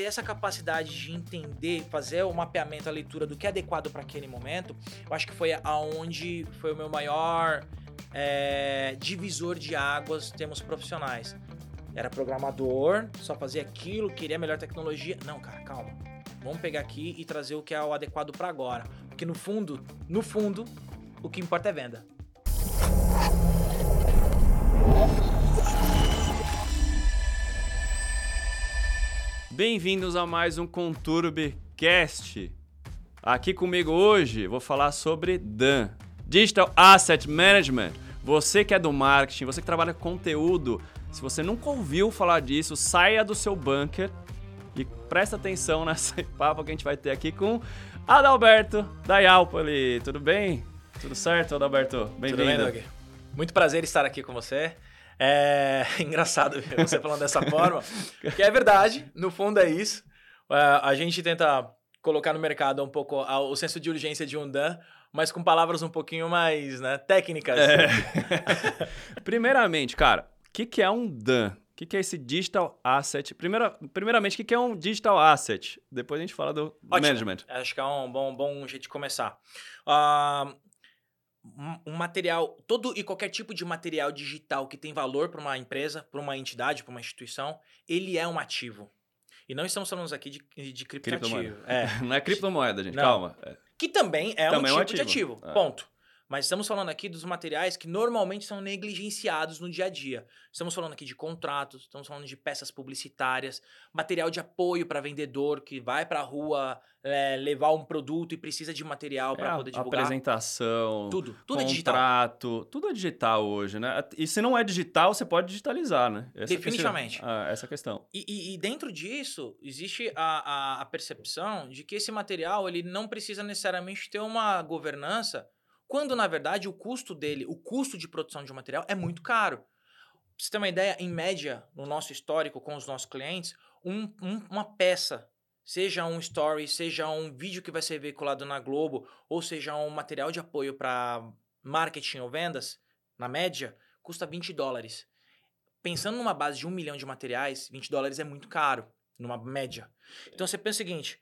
ter essa capacidade de entender, fazer o mapeamento, a leitura do que é adequado para aquele momento, eu acho que foi aonde foi o meu maior é, divisor de águas em termos profissionais. Era programador, só fazia aquilo, queria melhor tecnologia. Não, cara, calma. Vamos pegar aqui e trazer o que é o adequado para agora. Porque no fundo, no fundo, o que importa é venda. Bem-vindos a mais um ConturbiCast. Aqui comigo hoje vou falar sobre DAN, Digital Asset Management. Você que é do marketing, você que trabalha com conteúdo, se você nunca ouviu falar disso, saia do seu bunker e presta atenção nessa papo que a gente vai ter aqui com Adalberto da Yalpoli. Tudo bem? Tudo certo, Adalberto? Bem-vindo. Tudo bem, Doug? Muito prazer estar aqui com você. É engraçado você falando dessa forma, que é verdade, no fundo é isso. Uh, a gente tenta colocar no mercado um pouco o senso de urgência de um Dan, mas com palavras um pouquinho mais né, técnicas. É. Primeiramente, cara, o que, que é um Dan? O que, que é esse digital asset? Primeira, primeiramente, o que, que é um digital asset? Depois a gente fala do Ótimo. management. Acho que é um bom, bom jeito de começar. Uh, um material, todo e qualquer tipo de material digital que tem valor para uma empresa, para uma entidade, para uma instituição, ele é um ativo. E não estamos falando aqui de, de criptoativo. É. Não é criptomoeda, gente, não. calma. É. Que também é também um tipo é um ativo. de ativo, é. ponto. Mas estamos falando aqui dos materiais que normalmente são negligenciados no dia a dia. Estamos falando aqui de contratos, estamos falando de peças publicitárias, material de apoio para vendedor que vai para a rua é, levar um produto e precisa de material para é, poder divulgar. Apresentação, tudo, tudo contrato, é digital. tudo é digital hoje, né? E se não é digital, você pode digitalizar, né? Essa Definitivamente. Questão, ah, essa questão. E, e, e, dentro disso existe a, a, a percepção de que esse material ele não precisa necessariamente ter uma governança quando, na verdade, o custo dele, o custo de produção de um material é muito caro. Pra você ter uma ideia, em média, no nosso histórico com os nossos clientes, um, um, uma peça, seja um story, seja um vídeo que vai ser veiculado na Globo, ou seja um material de apoio para marketing ou vendas, na média, custa 20 dólares. Pensando numa base de um milhão de materiais, 20 dólares é muito caro, numa média. Então você pensa o seguinte: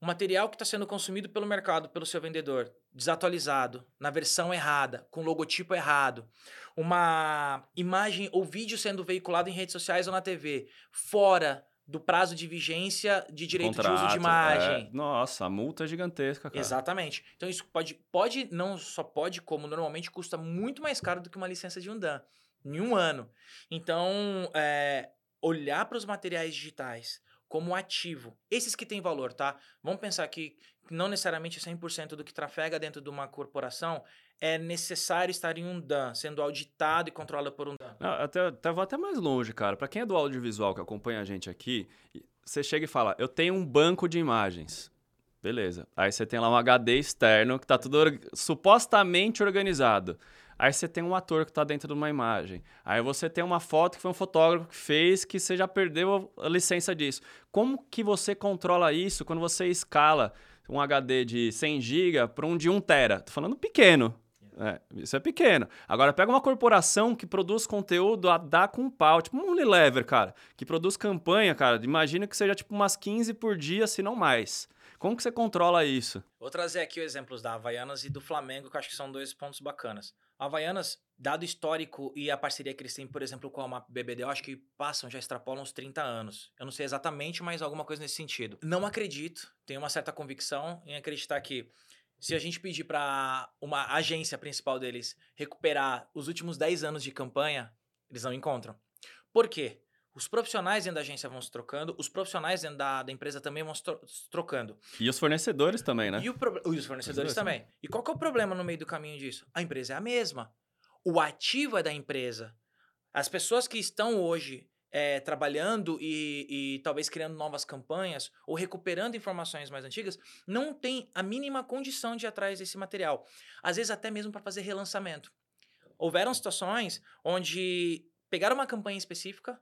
o material que está sendo consumido pelo mercado, pelo seu vendedor, desatualizado, na versão errada, com logotipo errado, uma imagem ou vídeo sendo veiculado em redes sociais ou na TV, fora do prazo de vigência de direito Contrato, de uso de imagem. É, nossa, a multa é gigantesca, cara. Exatamente. Então isso pode, pode, não só pode, como normalmente custa muito mais caro do que uma licença de um Dan, em um ano. Então, é, olhar para os materiais digitais, como ativo. Esses que têm valor, tá? Vamos pensar que não necessariamente 100% do que trafega dentro de uma corporação é necessário estar em um DAN, sendo auditado e controlado por um DAN. Não, até, até vou até mais longe, cara. Para quem é do audiovisual que acompanha a gente aqui, você chega e fala: "Eu tenho um banco de imagens". Beleza. Aí você tem lá um HD externo que tá tudo supostamente organizado. Aí você tem um ator que está dentro de uma imagem. Aí você tem uma foto que foi um fotógrafo que fez que você já perdeu a licença disso. Como que você controla isso quando você escala um HD de 100 GB para um de 1 TB? Tô falando pequeno. É, isso é pequeno. Agora, pega uma corporação que produz conteúdo a dar com pau, tipo um Unilever, cara, que produz campanha, cara. Imagina que seja tipo umas 15 por dia, se não mais. Como que você controla isso? Vou trazer aqui os exemplos da Havaianas e do Flamengo, que acho que são dois pontos bacanas. Havaianas, dado histórico e a parceria que eles têm, por exemplo, com a MAP BBD, eu acho que passam, já extrapolam uns 30 anos. Eu não sei exatamente, mas alguma coisa nesse sentido. Não acredito, tenho uma certa convicção em acreditar que se a gente pedir para uma agência principal deles recuperar os últimos 10 anos de campanha, eles não encontram. Por quê? Os profissionais dentro da agência vão se trocando, os profissionais dentro da, da empresa também vão se, se trocando. E os fornecedores também, né? E, pro, e os fornecedores também. também. E qual que é o problema no meio do caminho disso? A empresa é a mesma. O ativo é da empresa. As pessoas que estão hoje é, trabalhando e, e, talvez criando novas campanhas ou recuperando informações mais antigas, não tem a mínima condição de ir atrás desse material. Às vezes até mesmo para fazer relançamento. Houveram situações onde pegaram uma campanha específica,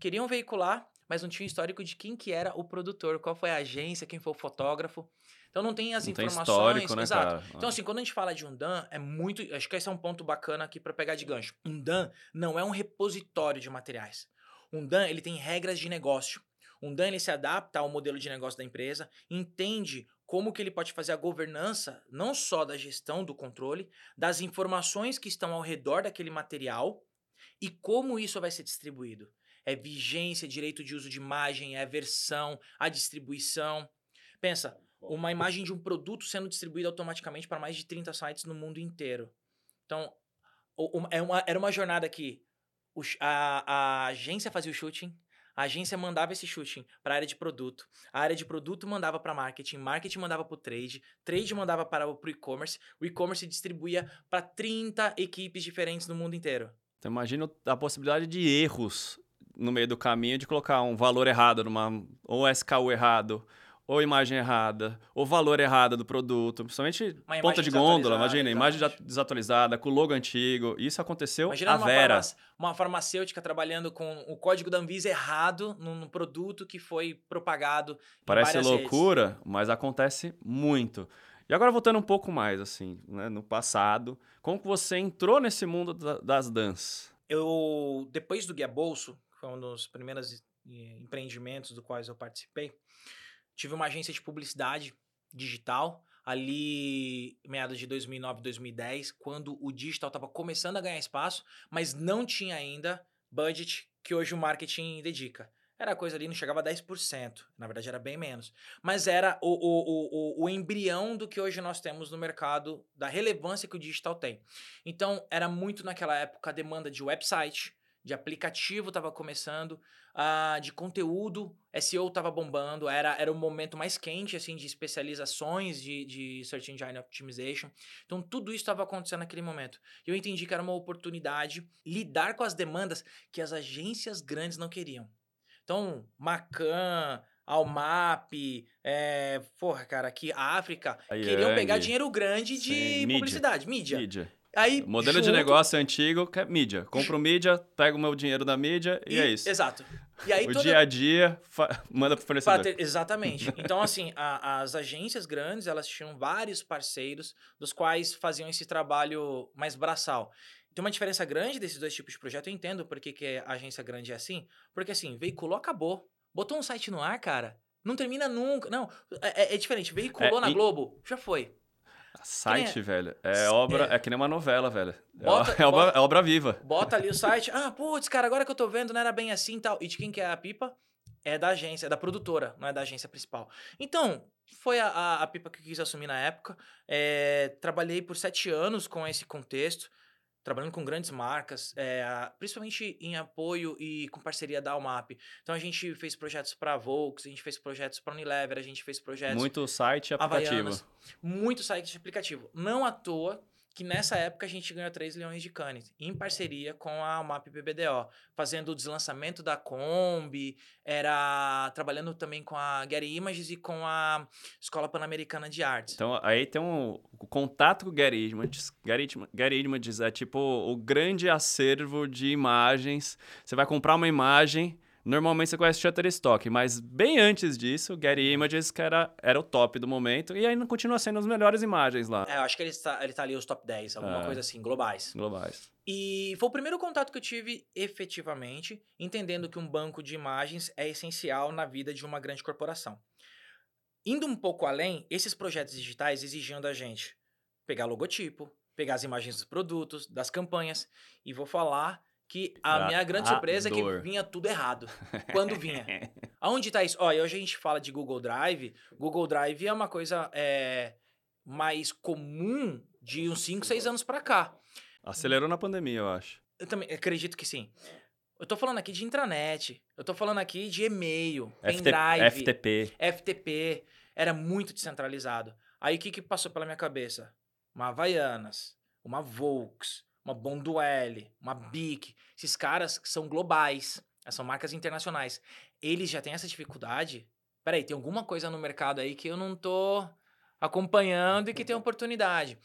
queriam veicular, mas não tinha histórico de quem que era o produtor, qual foi a agência, quem foi o fotógrafo. Então não tem as não informações. Tem histórico, né, Exato. Cara? Então, assim, quando a gente fala de um DAN, é muito. Acho que esse é um ponto bacana aqui para pegar de gancho. Um DAN não é um repositório de materiais. Um DAN, ele tem regras de negócio. Um Dan ele se adapta ao modelo de negócio da empresa, entende como que ele pode fazer a governança não só da gestão do controle, das informações que estão ao redor daquele material e como isso vai ser distribuído. É vigência, direito de uso de imagem, é a versão, a distribuição. Pensa, uma imagem de um produto sendo distribuída automaticamente para mais de 30 sites no mundo inteiro. Então, é era uma jornada que a, a agência fazia o shooting, a agência mandava esse shooting para a área de produto, a área de produto mandava para marketing, marketing mandava para o trade, trade mandava para o e-commerce, o e-commerce distribuía para 30 equipes diferentes no mundo inteiro. Então imagina a possibilidade de erros no meio do caminho de colocar um valor errado numa ou SKU errado, ou imagem errada, ou valor errado do produto, principalmente ponta de gôndola, imagina, imagem desatualizada, com logo antigo. Isso aconteceu imagina a uma Vera. uma farmacêutica trabalhando com o código da Anvisa errado num produto que foi propagado. Parece loucura, redes. mas acontece muito. E agora voltando um pouco mais, assim, né, no passado, como que você entrou nesse mundo das danças? Eu, depois do Guia Bolso, foi um dos primeiros eh, empreendimentos do quais eu participei, tive uma agência de publicidade digital ali meados de 2009, 2010, quando o digital estava começando a ganhar espaço, mas não tinha ainda budget que hoje o marketing dedica. Era coisa ali, não chegava a 10%. Na verdade, era bem menos. Mas era o, o, o, o embrião do que hoje nós temos no mercado, da relevância que o digital tem. Então, era muito naquela época a demanda de website, de aplicativo estava começando, uh, de conteúdo, SEO estava bombando, era, era o momento mais quente assim de especializações de, de Search Engine Optimization. Então tudo isso estava acontecendo naquele momento. E eu entendi que era uma oportunidade lidar com as demandas que as agências grandes não queriam. Então, Macan, Almap, é, porra, cara, aqui África, queriam pegar dinheiro grande de Sim, publicidade, mídia. mídia. Aí, Modelo junto... de negócio antigo que é mídia. Compro mídia, pego o meu dinheiro da mídia e, e é isso. Exato. E aí, o toda... dia a dia fa... manda para o fornecedor. Ter... Exatamente. Então, assim, a, as agências grandes, elas tinham vários parceiros dos quais faziam esse trabalho mais braçal. Tem uma diferença grande desses dois tipos de projeto. Eu entendo por que, que a agência grande é assim. Porque, assim, veiculou, acabou. Botou um site no ar, cara. Não termina nunca. Não, é, é diferente. Veiculou é, na e... Globo, já foi. Site, é? velho. É obra, é. é. que nem uma novela, velho. É bota, é, obra, bota, é obra viva. Bota ali o site. Ah, putz, cara, agora que eu tô vendo, não era bem assim e tal. E de quem que é a pipa? É da agência, é da produtora, não é da agência principal. Então, foi a, a, a pipa que eu quis assumir na época. É, trabalhei por sete anos com esse contexto trabalhando com grandes marcas, é, principalmente em apoio e com parceria da Almap. Então a gente fez projetos para a Volks, a gente fez projetos para Unilever, a gente fez projetos muito site aplicativo, muito site aplicativo. Não à toa que nessa época a gente ganhou 3 leões de Cannes, em parceria com a MAP BBDO, fazendo o deslançamento da Kombi, era trabalhando também com a Getty Images e com a Escola Pan-Americana de Artes. Então aí tem um o contato com o Getty Images, Getty Images é tipo o grande acervo de imagens. Você vai comprar uma imagem, Normalmente você conhece Shutterstock, mas bem antes disso, Getty Images que era, era o top do momento e ainda continua sendo as melhores imagens lá. É, eu acho que ele está, ele tá ali os top 10, alguma é. coisa assim, globais. Globais. E foi o primeiro contato que eu tive efetivamente, entendendo que um banco de imagens é essencial na vida de uma grande corporação. Indo um pouco além, esses projetos digitais exigiam da gente pegar logotipo, pegar as imagens dos produtos, das campanhas, e vou falar que a minha grande surpresa é que vinha tudo errado. Quando vinha. Aonde está isso? Olha, hoje a gente fala de Google Drive. Google Drive é uma coisa é, mais comum de uns 5, 6 anos para cá. Acelerou na pandemia, eu acho. Eu também acredito que sim. Eu tô falando aqui de intranet. Eu tô falando aqui de e-mail, pendrive. FTP. FTP. Era muito descentralizado. Aí o que, que passou pela minha cabeça? Uma Havaianas, uma Volks, uma Bonduelle, uma Bic, esses caras que são globais, são marcas internacionais, eles já têm essa dificuldade. Peraí, tem alguma coisa no mercado aí que eu não tô acompanhando e que tem oportunidade.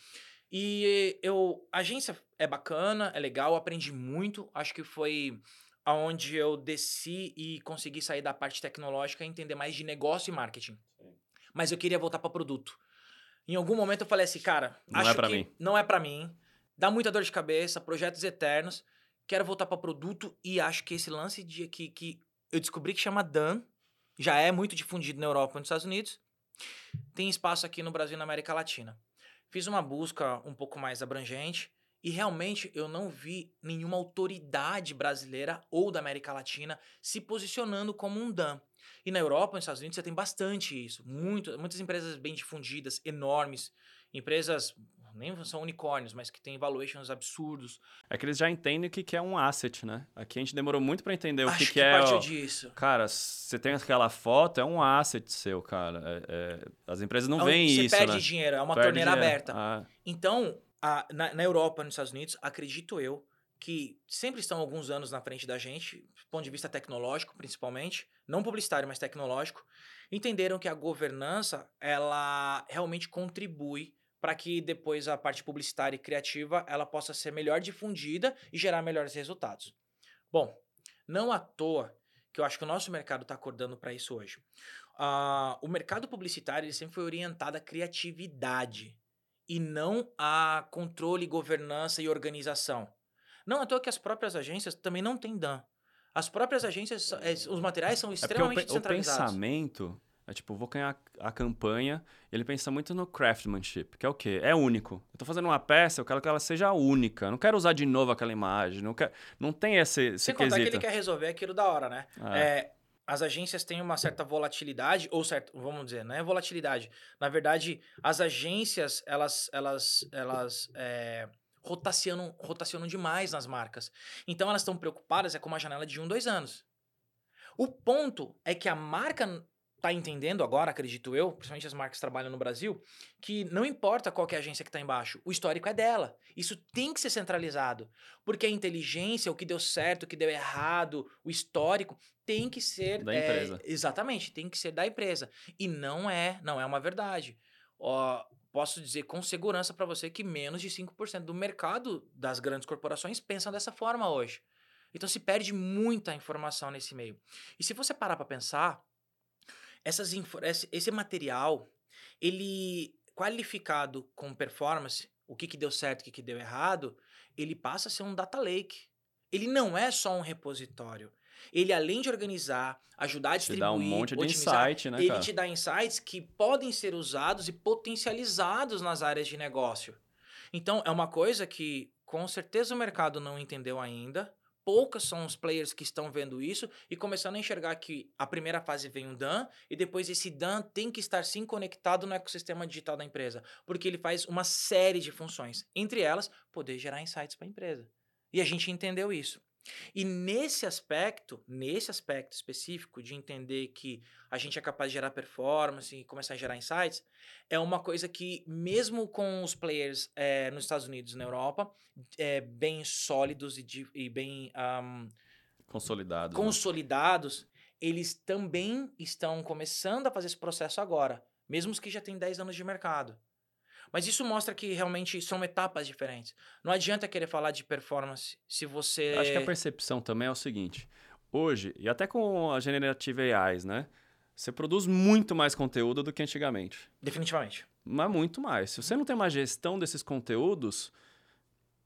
E eu, a agência é bacana, é legal, aprendi muito, acho que foi aonde eu desci e consegui sair da parte tecnológica e entender mais de negócio e marketing. Mas eu queria voltar para produto. Em algum momento eu falei assim, cara, não acho é pra que mim. não é para mim dá muita dor de cabeça, projetos eternos. Quero voltar para produto e acho que esse lance de que, que eu descobri que chama Dan, já é muito difundido na Europa e nos Estados Unidos. Tem espaço aqui no Brasil e na América Latina. Fiz uma busca um pouco mais abrangente e realmente eu não vi nenhuma autoridade brasileira ou da América Latina se posicionando como um DAM. E na Europa, nos Estados Unidos, você tem bastante isso. Muito, muitas empresas bem difundidas, enormes. Empresas nem são unicórnios, mas que têm valuations absurdos. É que eles já entendem o que é um asset, né? Aqui a gente demorou muito para entender o Acho que, que, que é. partiu ó, disso. Cara, você tem aquela foto, é um asset seu, cara. É- é- as empresas não É um- veem você isso, perde né? dinheiro, é uma Perde torneira dinheiro. aberta. Ah, Então, a- na, na Europa nos Estados Unidos, acredito eu que sempre estão alguns anos na frente da gente, do ponto de vista tecnológico, principalmente, não publicitário, mas tecnológico, entenderam que a governança ela realmente contribui para que depois a parte publicitária e criativa ela possa ser melhor difundida e gerar melhores resultados. Bom, não à toa que eu acho que o nosso mercado está acordando para isso hoje. Ah, o mercado publicitário ele sempre foi orientado à criatividade e não a controle, governança e organização. Não à toa que as próprias agências também não têm DAN. As próprias agências, eh, os materiais são É o, extremamente pe- o descentralizados. pensamento é tipo, vou ganhar a campanha, ele pensa muito no craftsmanship, que é o quê? É único. Eu tô fazendo uma peça, eu quero que ela seja única. Eu não quero usar de novo aquela imagem. Não, quero, não tem esse, esse Sem contar que quesito. ele quer resolver aquilo da hora, né? Ah, É, as agências têm uma certa volatilidade, ou certo, vamos dizer, não é volatilidade. Na verdade, as agências, elas, elas, elas é, rotacionam, rotacionam demais nas marcas. Então, elas estão preocupadas é com uma janela de um, dois anos. O ponto é que a marca tá entendendo agora, acredito eu, principalmente as marcas que trabalham no Brasil, que não importa qual que é a agência que está embaixo, o histórico é dela. Isso tem que ser centralizado. Porque a inteligência, o que deu certo, o que deu errado, o histórico, tem que ser. Da é, empresa. exatamente, tem que ser da empresa. E não é, não é uma verdade. Ó, posso dizer com segurança para você que menos de 5% do mercado das grandes corporações pensam dessa forma hoje. Então se perde muita informação nesse meio. E se você parar para pensar, essas esse, material, ele qualificado com performance, o que, que deu certo, o que, que deu errado, ele passa a ser um data lake. Ele não é só um repositório. Ele, além de organizar, ajudar a te distribuir, dá um monte de otimizar, insight, né, ele cara? te dá insights que podem ser usados e potencializados nas áreas de negócio. Então, é uma coisa que com certeza o mercado não entendeu ainda. Poucas são os players que estão vendo isso e começando a enxergar que a primeira fase vem um DAN e depois esse DAN tem que estar sim conectado no ecossistema digital da empresa, porque ele faz uma série de funções, entre elas poder gerar insights para a empresa. E a gente entendeu isso. E nesse aspecto, nesse aspecto específico de entender que a gente é capaz de gerar performance e começar a gerar insights, é uma coisa que, mesmo com os players eh, nos Estados Unidos e na Europa, eh, bem sólidos e, di- e bem ahm, Consolidado. né? consolidados, eles também estão começando a fazer esse processo agora, mesmo os que já têm 10 anos de mercado. Mas isso mostra que realmente são etapas diferentes. Não adianta querer falar de performance se você. Acho que a percepção também é o seguinte. Hoje, e até com a Generative AIs, né? Você produz muito mais conteúdo do que antigamente. Definitivamente. Mas muito mais. Se você não tem uma gestão desses conteúdos,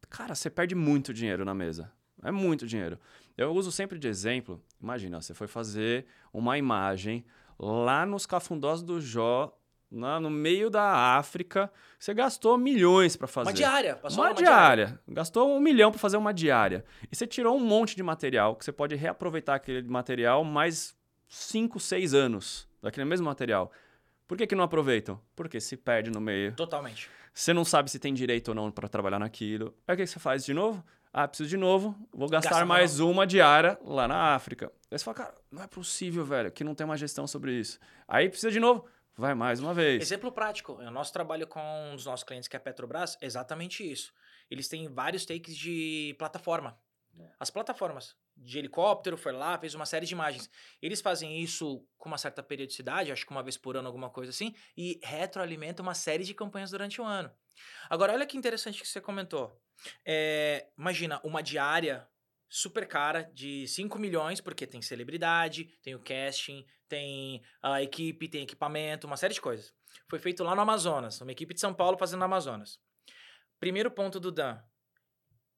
cara, você perde muito dinheiro na mesa. É muito dinheiro. Eu uso sempre de exemplo. Imagina, você foi fazer uma imagem lá nos cafundós do Jó, lá no meio da África. Você gastou milhões para fazer. Uma diária. Passou Uma, uma diária. Gastou um milhão para fazer uma diária. E você tirou um monte de material, que você pode reaproveitar aquele material mais 5, 6 anos daquele mesmo material. Por que, que não aproveitam? Porque se perde no meio. Totalmente. Você não sabe se tem direito ou não para trabalhar naquilo. Aí o que que você faz de novo? Ah, preciso de novo, vou gastar Gasta mais uma diária lá na África. Aí você fala, cara, não é possível, velho, que não tem uma gestão sobre isso. Aí precisa de novo, vai mais uma vez. Exemplo prático. O nosso trabalho com um dos nossos clientes, que é a Petrobras, é exatamente isso. Eles têm vários takes de plataforma. As plataformas de helicóptero foi lá, fez uma série de imagens. Eles fazem isso com uma certa periodicidade, acho que uma vez por ano, alguma coisa assim, e retroalimenta uma série de campanhas durante o ano. Agora, olha que interessante que você comentou. É, imagina, uma diária super cara de 5 milhões, porque tem celebridade, tem o casting, tem a equipe, tem equipamento, uma série de coisas. Foi feito lá no Amazonas, uma equipe de São Paulo fazendo no Amazonas. Primeiro ponto do Dan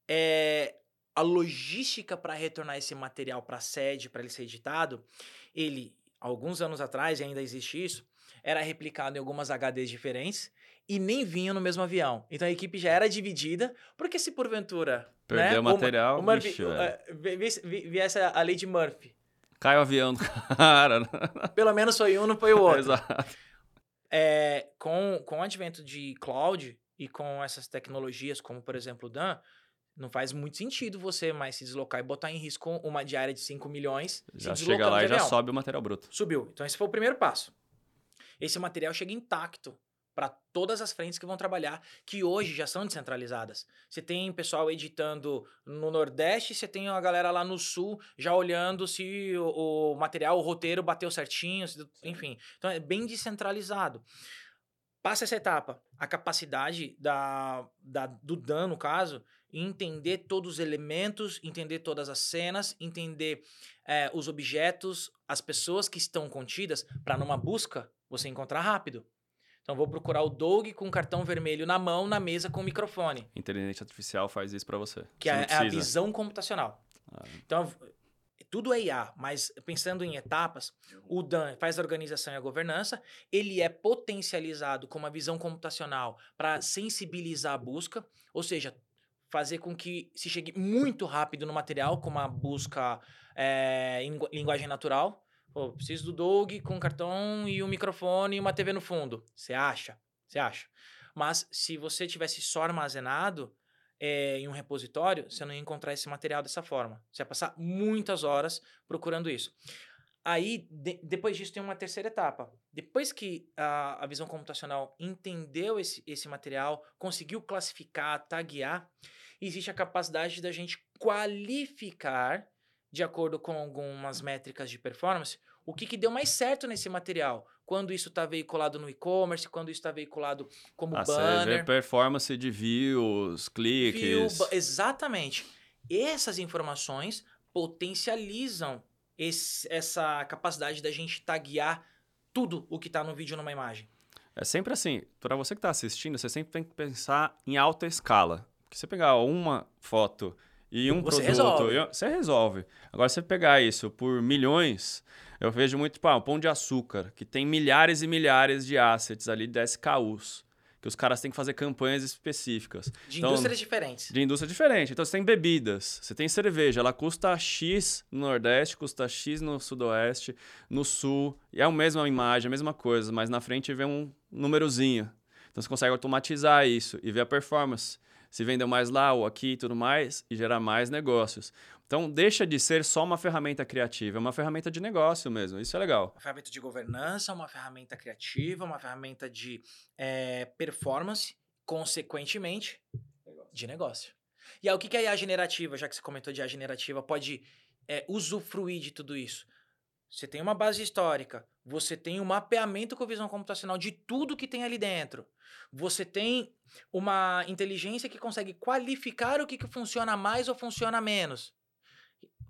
é a logística para retornar esse material para a sede, para ele ser editado. Ele alguns anos atrás, e ainda existe isso, era replicado em algumas HDs diferentes e nem vinha no mesmo avião. Então a equipe já era dividida, porque se porventura. Perdeu né, o material, o Murphy, vixe, o- velho. eh, vi- vi- viesse a lei de Murphy. Cai o avião do cara. né? Pelo menos foi um, não foi o outro. Exato. É, com, com o advento de cloud e com essas tecnologias, como por exemplo o Dan, não faz muito sentido você mais se deslocar e botar em risco uma diária de 5 milhões. Já chega lá e já sobe o material bruto. Subiu. Então, esse foi o primeiro passo. Esse material chega intacto para todas as frentes que vão trabalhar, que hoje já são descentralizadas. Você tem pessoal editando no Nordeste, você tem a galera lá no Sul já olhando se o, o material, o roteiro bateu certinho, se- enfim. Então, é bem descentralizado. Passa essa etapa. A capacidade da, da, do Dan, no caso, entender todos os elementos, entender todas as cenas, entender eh, os objetos, as pessoas que estão contidas, para numa busca você encontrar rápido. Então, vou procurar o Doug com cartão vermelho na mão, na mesa com o microfone, Inteligência artificial faz isso pra você. que Você é, é a visão computacional. Ah. Então, tudo é IA, mas pensando em etapas, o Dan faz a organização e a governança, ele é potencializado com uma visão computacional para sensibilizar a busca, ou seja, fazer com que se chegue muito rápido no material, com uma busca eh, em lingu- linguagem natural. Pô, preciso do Doug com cartão e um microfone e uma TV no fundo. Você acha? Você acha? Mas se você tivesse só armazenado eh, em um repositório, você não ia encontrar esse material dessa forma. Você ia passar muitas horas procurando isso. Aí, de- depois disso, tem uma terceira etapa. Depois que a, a visão computacional entendeu esse, esse material, conseguiu classificar, taguear, existe a capacidade da gente qualificar, de acordo com algumas métricas de performance, o que, que deu mais certo nesse material. Quando isso está veiculado no e-commerce, quando isso está veiculado como Ah, banner. performance de views, cliques. View, exatamente. Essas informações potencializam esse- essa capacidade da gente taguear tudo o que está no vídeo numa imagem. É sempre assim, para você que está assistindo, você sempre tem que pensar em alta escala. Porque você pegar uma foto e um Você produto, resolve. e- você resolve. Agora, se você pegar isso por milhões, eu vejo muito, tipo, ah, um pão de açúcar, que tem milhares e milhares de assets ali de SKUs, que os caras têm que fazer campanhas específicas. De Então, indústrias diferentes. De indústria diferente. Então, você tem bebidas, você tem cerveja, ela custa X no Nordeste, custa X no Sudoeste, no Sul, e é a mesma imagem, a mesma coisa, mas na frente vem um númerozinho. Então, você consegue automatizar isso e ver a performance. Se vendeu mais lá ou aqui e tudo mais, e gerar mais negócios. Então, deixa de ser só uma ferramenta criativa, é uma ferramenta de negócio mesmo. Isso é legal. Uma ferramenta de governança, uma ferramenta criativa, uma ferramenta de eh, performance, consequentemente, de negócio. E aí, o que que a IA generativa, já que você comentou de IA generativa, pode eh, usufruir de tudo isso? Você tem uma base histórica, você tem um mapeamento com visão computacional de tudo que tem ali dentro. Você tem uma inteligência que consegue qualificar o que, que funciona mais ou funciona menos.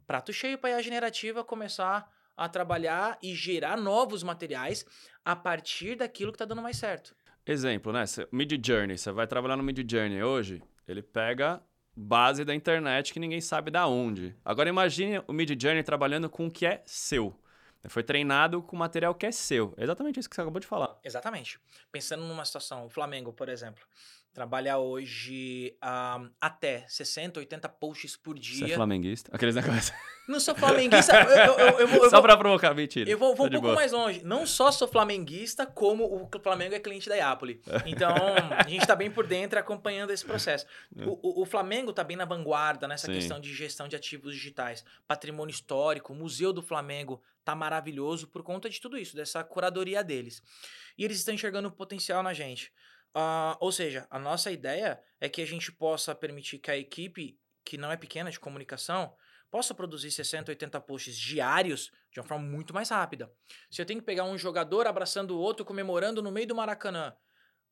Prato cheio para a generativa começar a trabalhar e gerar novos materiais a partir daquilo que está dando mais certo. Exemplo, né? Mid Journey, você vai trabalhar no Mid Journey hoje, ele pega base da internet que ninguém sabe da onde. Agora imagine o Mid Journey trabalhando com o que é seu. Foi treinado com material que é seu. É exatamente isso que você acabou de falar. Exatamente. Pensando numa situação, o Flamengo, por exemplo, trabalha hoje ah, até 60, 80 posts por Você é dia. flamenguista? Aqueles negócios. Não sou flamenguista. eu, eu- eu- vou- Só pra provocar, mentira. Eu vou, vou Tá um pouco boa. mais longe. Não só sou flamenguista, como o Flamengo é cliente da Iapoli. Então, a gente tá bem por dentro acompanhando esse processo. O, o- o Flamengo tá bem na vanguarda nessa Sim. questão de gestão de ativos digitais. Patrimônio histórico, o Museu do Flamengo tá maravilhoso por conta de tudo isso, dessa curadoria deles. E eles estão enxergando o potencial na gente. Ah, ou seja, a nossa ideia é que a gente possa permitir que a equipe, que não é pequena de comunicação, possa produzir 60, 80 posts diários de uma forma muito mais rápida. Se eu tenho que pegar um jogador abraçando o outro, comemorando no meio do Maracanã,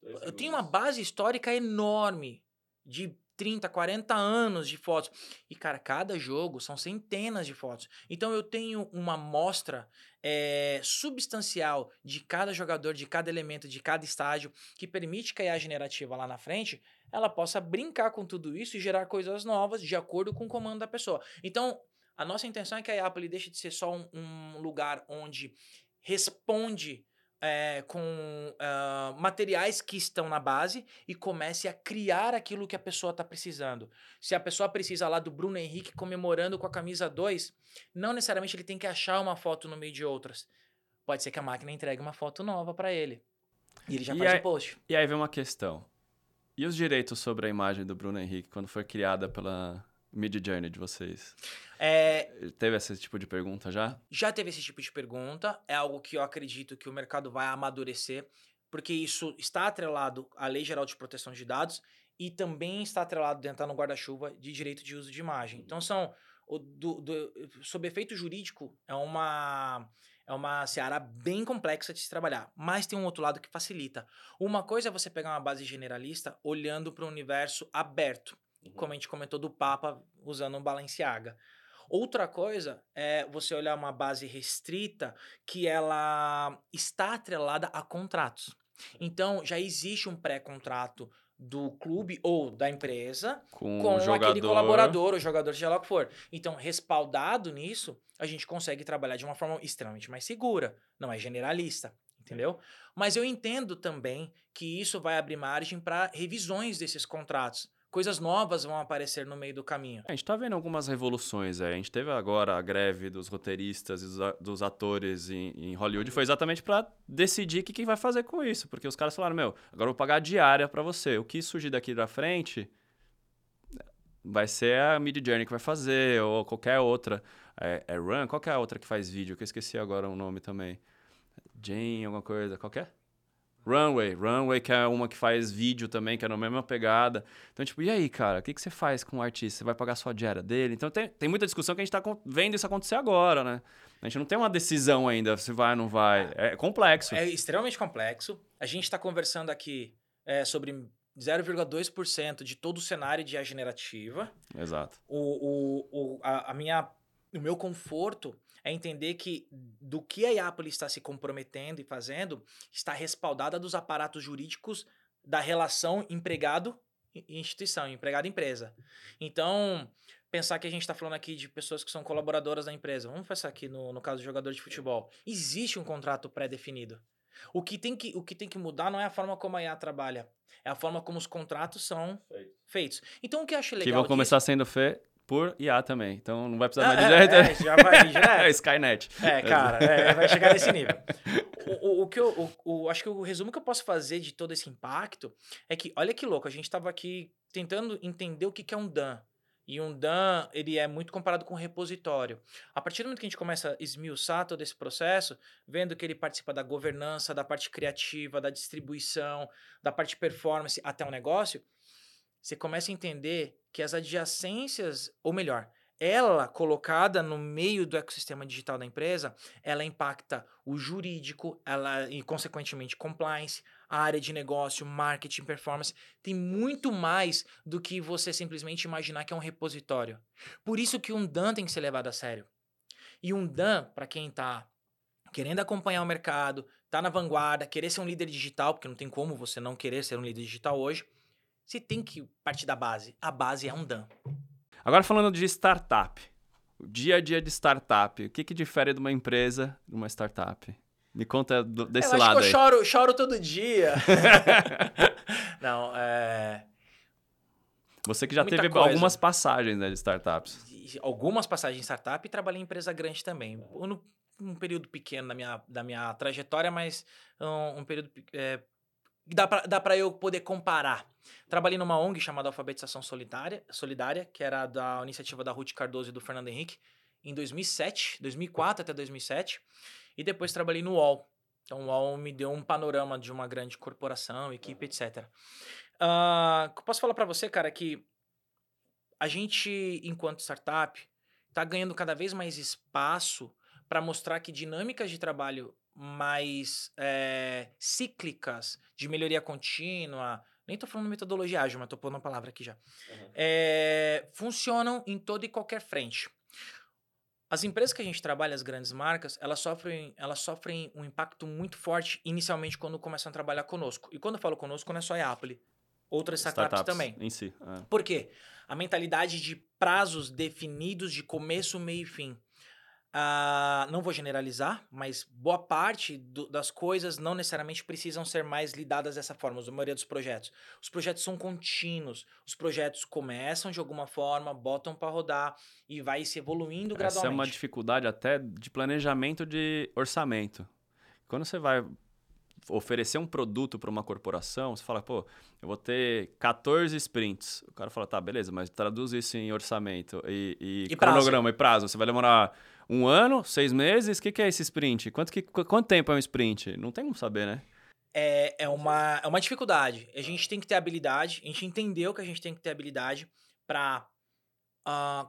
eu tenho uma base histórica enorme de 30, 40 anos de fotos. E, cara, cada jogo são centenas de fotos. Então eu tenho uma amostra eh, substancial de cada jogador, de cada elemento, de cada estágio, que permite que a IA generativa lá na frente ela possa brincar com tudo isso e gerar coisas novas de acordo com o comando da pessoa. Então, a nossa intenção é que a Apple deixe de ser só um, um lugar onde responde é, com uh, materiais que estão na base e comece a criar aquilo que a pessoa está precisando. Se a pessoa precisa lá do Bruno Henrique comemorando com a camisa 2, não necessariamente ele tem que achar uma foto no meio de outras. Pode ser que a máquina entregue uma foto nova para ele. E ele já E faz aí- o post. E aí vem uma questão. E os direitos sobre a imagem do Bruno Henrique quando foi criada pela Mid Journey de vocês? É, Teve esse tipo de pergunta já? já teve esse tipo de pergunta, é algo que eu acredito que o mercado vai amadurecer, porque isso está atrelado à Lei Geral de Proteção de Dados e também está atrelado dentro no guarda-chuva de direito de uso de imagem. Então são o do, do, sob efeito jurídico é uma é uma seara bem complexa de se trabalhar, mas tem um outro lado que facilita. Uma coisa é você pegar uma base generalista olhando para o universo aberto, como a gente comentou do Papa usando um Balenciaga. Outra coisa é você olhar uma base restrita que ela está atrelada a contratos. Então, já existe um pré-contrato do clube ou da empresa Com, com o jogador. aquele colaborador ou jogador, seja lá o que for. Então, respaldado nisso, a gente consegue trabalhar de uma forma extremamente mais segura, não é generalista, entendeu? Mas eu entendo também que isso vai abrir margem para revisões desses contratos. Coisas novas vão aparecer no meio do caminho. A gente tá vendo algumas revoluções aí. A gente teve agora a greve dos roteiristas e dos, atores em, em Hollywood. Foi exatamente pra decidir o que, que vai fazer com isso. Porque os caras falaram, meu, agora eu vou pagar diária pra você. O que surgir daqui pra frente vai ser a Mid Journey que vai fazer, ou qualquer outra. É, é Run? Qual é a outra que faz vídeo? Que eu esqueci agora o nome também. Jane, alguma coisa. Qual que é? Runway, Runway, que é uma que faz vídeo também, que é na mesma pegada. Então, tipo, e aí, cara, o que, que você faz com o artista? Você vai pagar só a diária dele? Então, tem, tem muita discussão que a gente tá vendo isso acontecer agora, né? A gente não tem uma decisão ainda se vai ou não vai. É complexo. É extremamente complexo. A gente está conversando aqui é, sobre 0,2% de todo o cenário de IA generativa. Exato. o, o, o, a, a minha, o meu conforto é entender que do que a Iapoli está se comprometendo e fazendo está respaldada dos aparatos jurídicos da relação empregado e instituição, empregado empresa. Então, pensar que a gente está falando aqui de pessoas que são colaboradoras da empresa. Vamos pensar aqui no, no caso do jogador de futebol. Existe um contrato pré-definido. O que, tem que, o que tem que mudar não é a forma como a IA trabalha, é a forma como os contratos são feitos. Então, o que eu acho legal que vão disso- começar sendo feitos por IA também. Então, não vai precisar mais é, de é, já vai direto. É, Skynet. É, cara, é, vai chegar nesse nível. O, o, o que eu o, o- acho que o resumo que eu posso fazer de todo esse impacto é que, olha que louco, a gente estava aqui tentando entender o que, que é um DAN. E um DAN, ele é muito comparado com um repositório. A partir do momento que a gente começa a esmiuçar todo esse processo, vendo que ele participa da governança, da parte criativa, da distribuição, da parte performance até um negócio, você começa a entender que as adjacências, ou melhor, ela colocada no meio do ecossistema digital da empresa, ela impacta o jurídico, ela e consequentemente compliance, a área de negócio, marketing, performance, tem muito mais do que você simplesmente imaginar que é um repositório. Por isso que um DAN tem que ser levado a sério. E um DAN, para quem está querendo acompanhar o mercado, tá na vanguarda, querer ser um líder digital, porque não tem como você não querer ser um líder digital hoje, você tem que partir da base. A base é um DAN. Agora falando de startup. O dia a dia de startup. O que, que difere de uma empresa de uma startup? Me conta desse eu acho lado que eu aí. choro, choro todo dia. não, é... Você que já Muita teve coisa. algumas passagens né, de startups. algumas passagens em startup e trabalhei em empresa grande também. No, um período pequeno da minha, da minha trajetória, mas um, um período pe- é, dá pra, dá pra eu poder comparar. Trabalhei numa ONG chamada Alfabetização Solidária, Solidária, que era da iniciativa da Ruth Cardoso e do Fernando Henrique, em 2007, 2004 até 2007. E depois trabalhei no UOL. Então o UOL me deu um panorama de uma grande corporação, equipe, etc. Ah, que eu posso falar pra você, cara, que a gente, enquanto startup, está ganhando cada vez mais espaço para mostrar que dinâmicas de trabalho mais eh, cíclicas, de melhoria contínua, nem estou falando metodologia ágil, mas estou pondo uma palavra aqui já, eh, funcionam em toda e qualquer frente. As empresas que a gente trabalha, as grandes marcas, elas sofrem, elas sofrem um impacto muito forte inicialmente quando começam a trabalhar conosco. E quando eu falo conosco, não é só a Apple, outras startups, também. Em si. é. Por quê? A mentalidade de prazos definidos de começo, meio e fim. Ah, não vou generalizar, mas boa parte do- das coisas não necessariamente precisam ser mais lidadas dessa forma, a maioria dos projetos. Os projetos são contínuos, os projetos começam de alguma forma, botam para rodar e vai se evoluindo Essa é uma gradualmente. dificuldade até de planejamento de orçamento. Quando você vai oferecer um produto para uma corporação, você fala, pô, eu vou ter 14 sprints. O cara fala, tá, beleza, mas traduz isso em orçamento e, e, E prazo. cronograma e prazo. Você vai demorar um ano, seis meses? O que, que é esse sprint? Quanto, que, qu- quanto tempo é um sprint? Não tem como saber, né? É, é, uma, é uma dificuldade. A gente tem que ter habilidade, a gente entendeu que a gente tem que ter habilidade para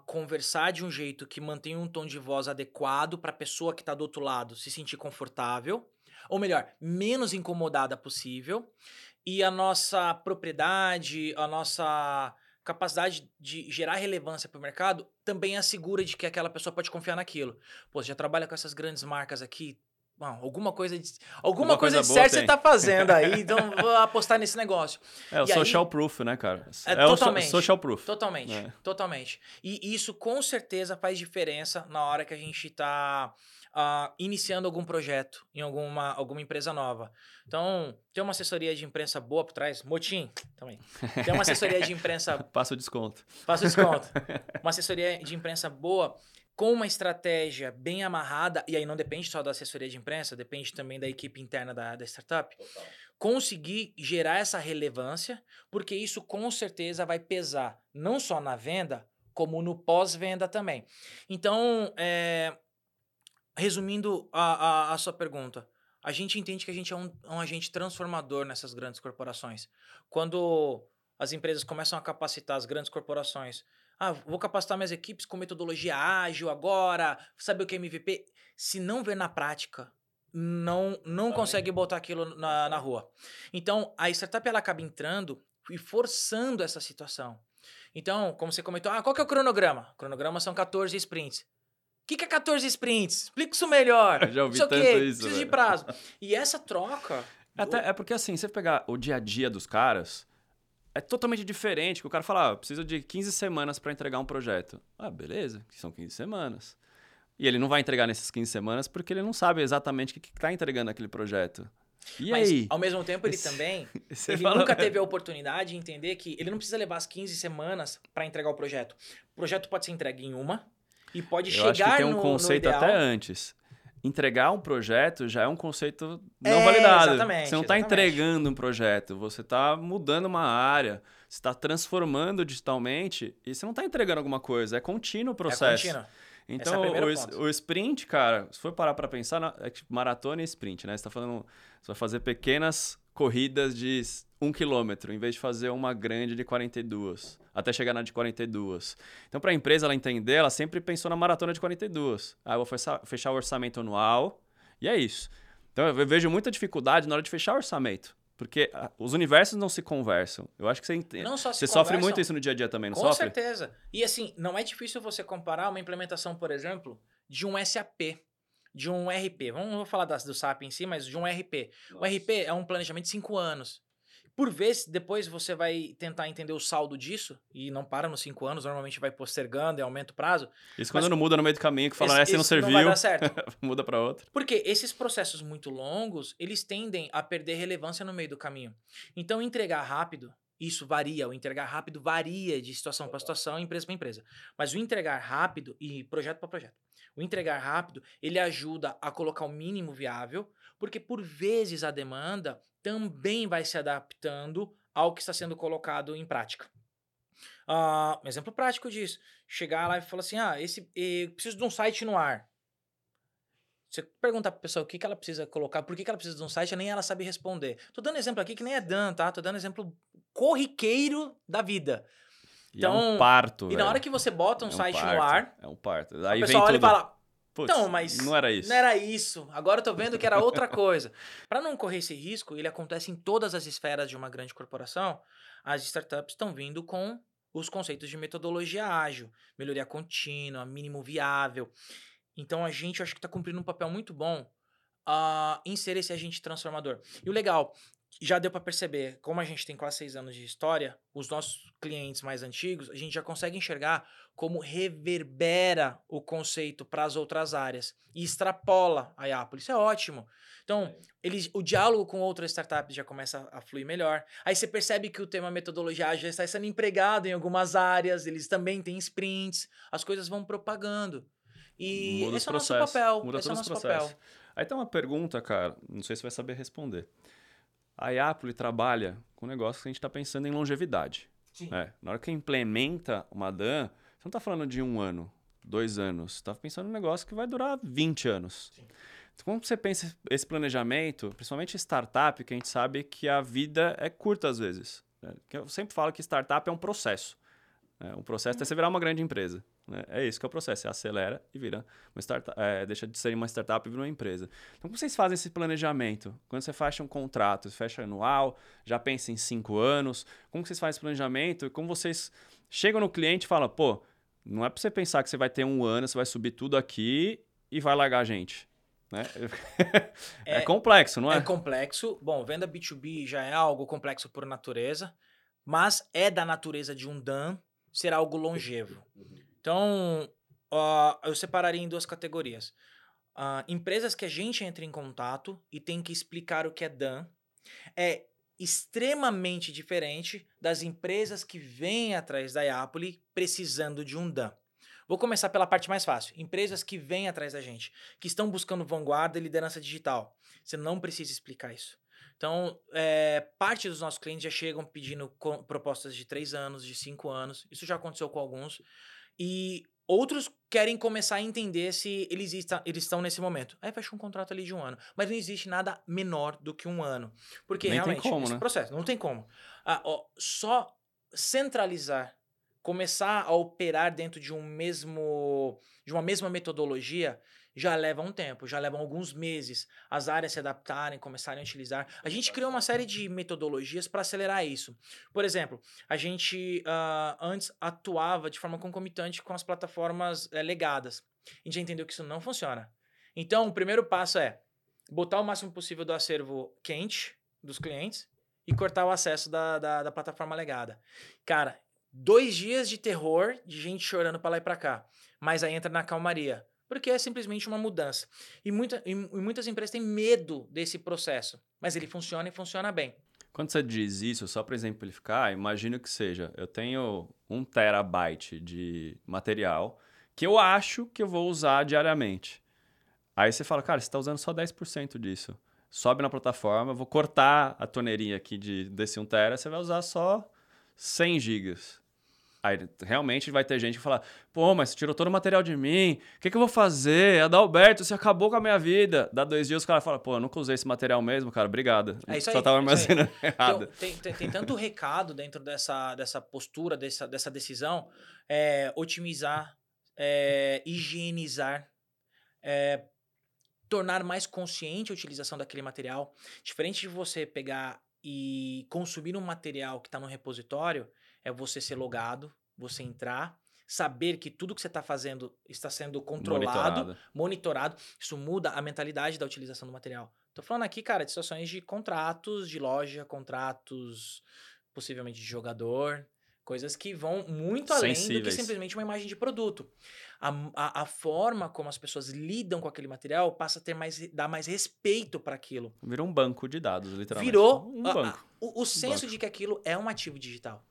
conversar de um jeito que mantenha um tom de voz adequado para a pessoa que está do outro lado se sentir confortável, ou melhor, menos incomodada possível, e a nossa propriedade, a nossa capacidade de gerar relevância para o mercado também assegura de que aquela pessoa pode confiar naquilo. Pô, você já trabalha com essas grandes marcas aqui, Bom, alguma coisa de, alguma Alguma coisa coisa de certo você tem. tá fazendo aí, então vou apostar nesse negócio. É o E aí- social proof, né, cara? É, o so- totalmente. social proof. Totalmente, É. totalmente. E isso com certeza faz diferença na hora que a gente tá ah, iniciando algum projeto em alguma, alguma empresa nova. Então, tem uma assessoria de imprensa boa por trás, Motim, também. Tem uma assessoria de imprensa Passa o desconto. Faço desconto. uma assessoria de imprensa boa, com uma estratégia bem amarrada, e aí não depende só da assessoria de imprensa, depende também da equipe interna da, da startup. Conseguir gerar essa relevância, porque isso com certeza vai pesar não só na venda, como no pós-venda também. Então, é, resumindo a, a, a sua pergunta, a gente entende que a gente é um, um agente transformador nessas grandes corporações. Quando as empresas começam a capacitar as grandes corporações, ah, vou capacitar minhas equipes com metodologia ágil agora, saber o que é MVP. Se não ver na prática, não, não consegue botar aquilo na, na rua. Então, a startup ela acaba entrando e forçando essa situação. Então, como você comentou, ah, qual que é o cronograma? O cronograma são 14 sprints. O que, que é 14 sprints? Explica isso melhor. Já ouvi Não sei o tanto quê, isso, Preciso de prazo. E essa troca... Até, é porque assim, você pegar o dia a dia dos caras, é totalmente diferente. Que o cara fala, ah, precisa de 15 semanas para entregar um projeto. Ah, beleza, que são 15 semanas. E ele não vai entregar nessas 15 semanas porque ele não sabe exatamente o que está entregando aquele projeto. E mas, aí? ao mesmo tempo, ele Esse- também ele fala- nunca teve a oportunidade de entender que ele não precisa levar as 15 semanas para entregar o projeto. O projeto pode ser entregue em uma e pode Eu chegar acho que tem um no, no conceito ideal. até antes. Entregar um projeto já é um conceito não É, validado. exatamente, você não está entregando um projeto, você está mudando uma área, você está transformando digitalmente e você não está entregando alguma coisa, é contínuo o É processo. contínuo. Então, é o primeiro o, sprint, cara, se for parar pra pensar, na- é tipo maratona e sprint, né? Você tá falando, você vai fazer pequenas corridas de um quilômetro, em vez de fazer uma grande de 42, até chegar na de 42. Então, pra empresa ela entender, ela sempre pensou na maratona de 42. Ah, eu vou fechar, o orçamento anual, e é isso. Então, eu vejo muita dificuldade na hora de fechar o orçamento, porque ah, os universos não se conversam. Eu acho que você entende. Não só se Você sofre conversam, muito isso no dia a dia também, não Com sofre? certeza. E assim, não é difícil você comparar uma implementação, por exemplo, de um SAP, de um RP. Vamos vou falar das, do SAP em si, mas de um RP. O RP é um planejamento de cinco anos. Por vezes, depois você vai tentar entender o saldo disso, e não para nos cinco anos, normalmente vai postergando e aumenta o prazo. Isso quando não muda no meio do caminho, que fala, Esse- essa não serviu, Não vai dar certo. muda pra outra. Porque esses processos muito longos, eles tendem a perder relevância no meio do caminho. Então, entregar rápido, isso varia. O entregar rápido varia de situação para situação, empresa para empresa. Mas o entregar rápido e projeto para projeto. O entregar rápido, ele ajuda a colocar o mínimo viável, porque por vezes a demanda também vai se adaptando ao que está sendo colocado em prática. Ah, um exemplo prático disso. Chegar lá e falar assim: ah, esse, eh, preciso de um site no ar. Você perguntar pra pessoa o que, que ela precisa colocar, por que, que ela precisa de um site, nem ela sabe responder. Tô dando exemplo aqui que nem é Dan, tá? Tô dando exemplo corriqueiro da vida. E é um Então, parto, E na hora que você bota um, É site parto, no ar, É um parto. o Aí vem pessoal olha e fala: Putz, Então, mas não era isso. Não era isso. Agora eu tô vendo que era outra coisa. Para não correr esse risco, ele acontece em todas as esferas de uma grande corporação. As startups estão vindo com os conceitos de metodologia ágil, melhoria contínua, mínimo viável. Então a gente eu acho que está cumprindo um papel muito bom ah, em ser esse agente transformador. E o legal já deu para perceber, como a gente tem quase seis anos de história, os nossos clientes mais antigos, a gente já consegue enxergar como reverbera o conceito para as outras áreas e extrapola a Apple. Isso é ótimo. Então, ele, o diálogo com outras startups já começa a fluir melhor. Aí você percebe que o tema metodologia já está sendo empregado em algumas áreas, eles também têm sprints, as coisas vão propagando. E Muda esse é o nosso papel. muda esse é o nosso papel. Aí tem uma pergunta, cara, não sei se você vai saber responder. A Apple trabalha com um negócio que a gente está pensando em longevidade. Sim. né? Na hora que implementa uma DAN, você não está falando de um ano, dois anos. Você está pensando em um negócio que vai durar 20 anos. Sim. Então, como você pensa esse planejamento, principalmente startup, que a gente sabe que a vida é curta às vezes. né? Eu sempre falo que startup é um processo. né? Um processo até você virar uma grande empresa. Né? É isso que é o processo. Você acelera e vira uma startup. é, deixa de ser uma startup e vira uma empresa. Então, como vocês fazem esse planejamento? Quando você fecha um contrato, você fecha anual, já pensa em cinco anos. Como vocês fazem esse planejamento? Como vocês chegam no cliente e falam, pô, não é para você pensar que você vai ter um ano, você vai subir tudo aqui e vai largar a gente. Né? É, É- complexo, não é? É complexo. Bom, venda B2B já é algo complexo por natureza, mas é da natureza de um DAN ser algo longevo. Então, ó, eu separaria em duas categorias. Ah, empresas que a gente entra em contato e tem que explicar o que é DAN. É extremamente diferente das empresas que vêm atrás da Apple precisando de um DAN. Vou começar pela parte mais fácil. Empresas que vêm atrás da gente, que estão buscando vanguarda e liderança digital. Você não precisa explicar isso. Então, é, parte dos nossos clientes já chegam pedindo propostas de três anos, de cinco anos. Isso já aconteceu com alguns. E outros querem começar a entender se eles, está, eles estão nesse momento. Aí fecha um contrato ali de um ano. Mas não existe nada menor do que um ano. Porque Nem tem realmente, como, esse né? processo, não tem como. Ah, ó, só centralizar, começar a operar dentro de um mesmo, de uma mesma metodologia, já leva um tempo, já levam alguns meses as áreas se adaptarem, começarem a utilizar. A gente criou uma série de metodologias para acelerar isso. Por exemplo, a gente ah, antes atuava de forma concomitante com as plataformas eh, legadas. A gente já entendeu que isso não funciona. Então, o primeiro passo é botar o máximo possível do acervo quente dos clientes e cortar o acesso da, da, da plataforma legada. Cara, dois dias de terror, de gente chorando para lá e para cá. Mas aí entra na calmaria. Porque é simplesmente uma mudança. E, muita, e, e muitas empresas têm medo desse processo. Mas ele funciona e funciona bem. Quando você diz isso, só para exemplificar, imagino que seja, eu tenho um terabyte de material que eu acho que eu vou usar diariamente. Aí você fala, cara, você está usando só 10% disso. Sobe na plataforma, vou cortar a torneirinha aqui de, desse 1 tera, você vai usar só 100 gigas. Aí realmente vai ter gente que fala, pô, mas você tirou todo o material de mim, o que, que eu vou fazer? Adalberto, você acabou com a minha vida. Dá dois dias, o cara fala, pô, eu nunca usei esse material mesmo, cara, obrigado. É isso Só aí, tava é armazenando errado. Então, tem, tem, tem tanto recado dentro dessa, dessa postura, dessa, dessa decisão. É, otimizar, é, higienizar, é, tornar mais consciente a utilização daquele material. Diferente de você pegar e consumir um material que está no repositório, é você ser logado, você entrar, saber que tudo que você está fazendo está sendo controlado, Monitorado. monitorado. Isso muda a mentalidade da utilização do material. Tô falando aqui, cara, de situações de contratos de loja, contratos possivelmente de jogador, coisas que vão muito além do que Sensíveis. simplesmente uma imagem de produto. A, a, a forma como as pessoas lidam com aquele material passa a ter mais, dar mais respeito para aquilo. Virou um banco de dados, literalmente. Virou um a- a- banco. o, o senso banco. de que aquilo é um ativo digital.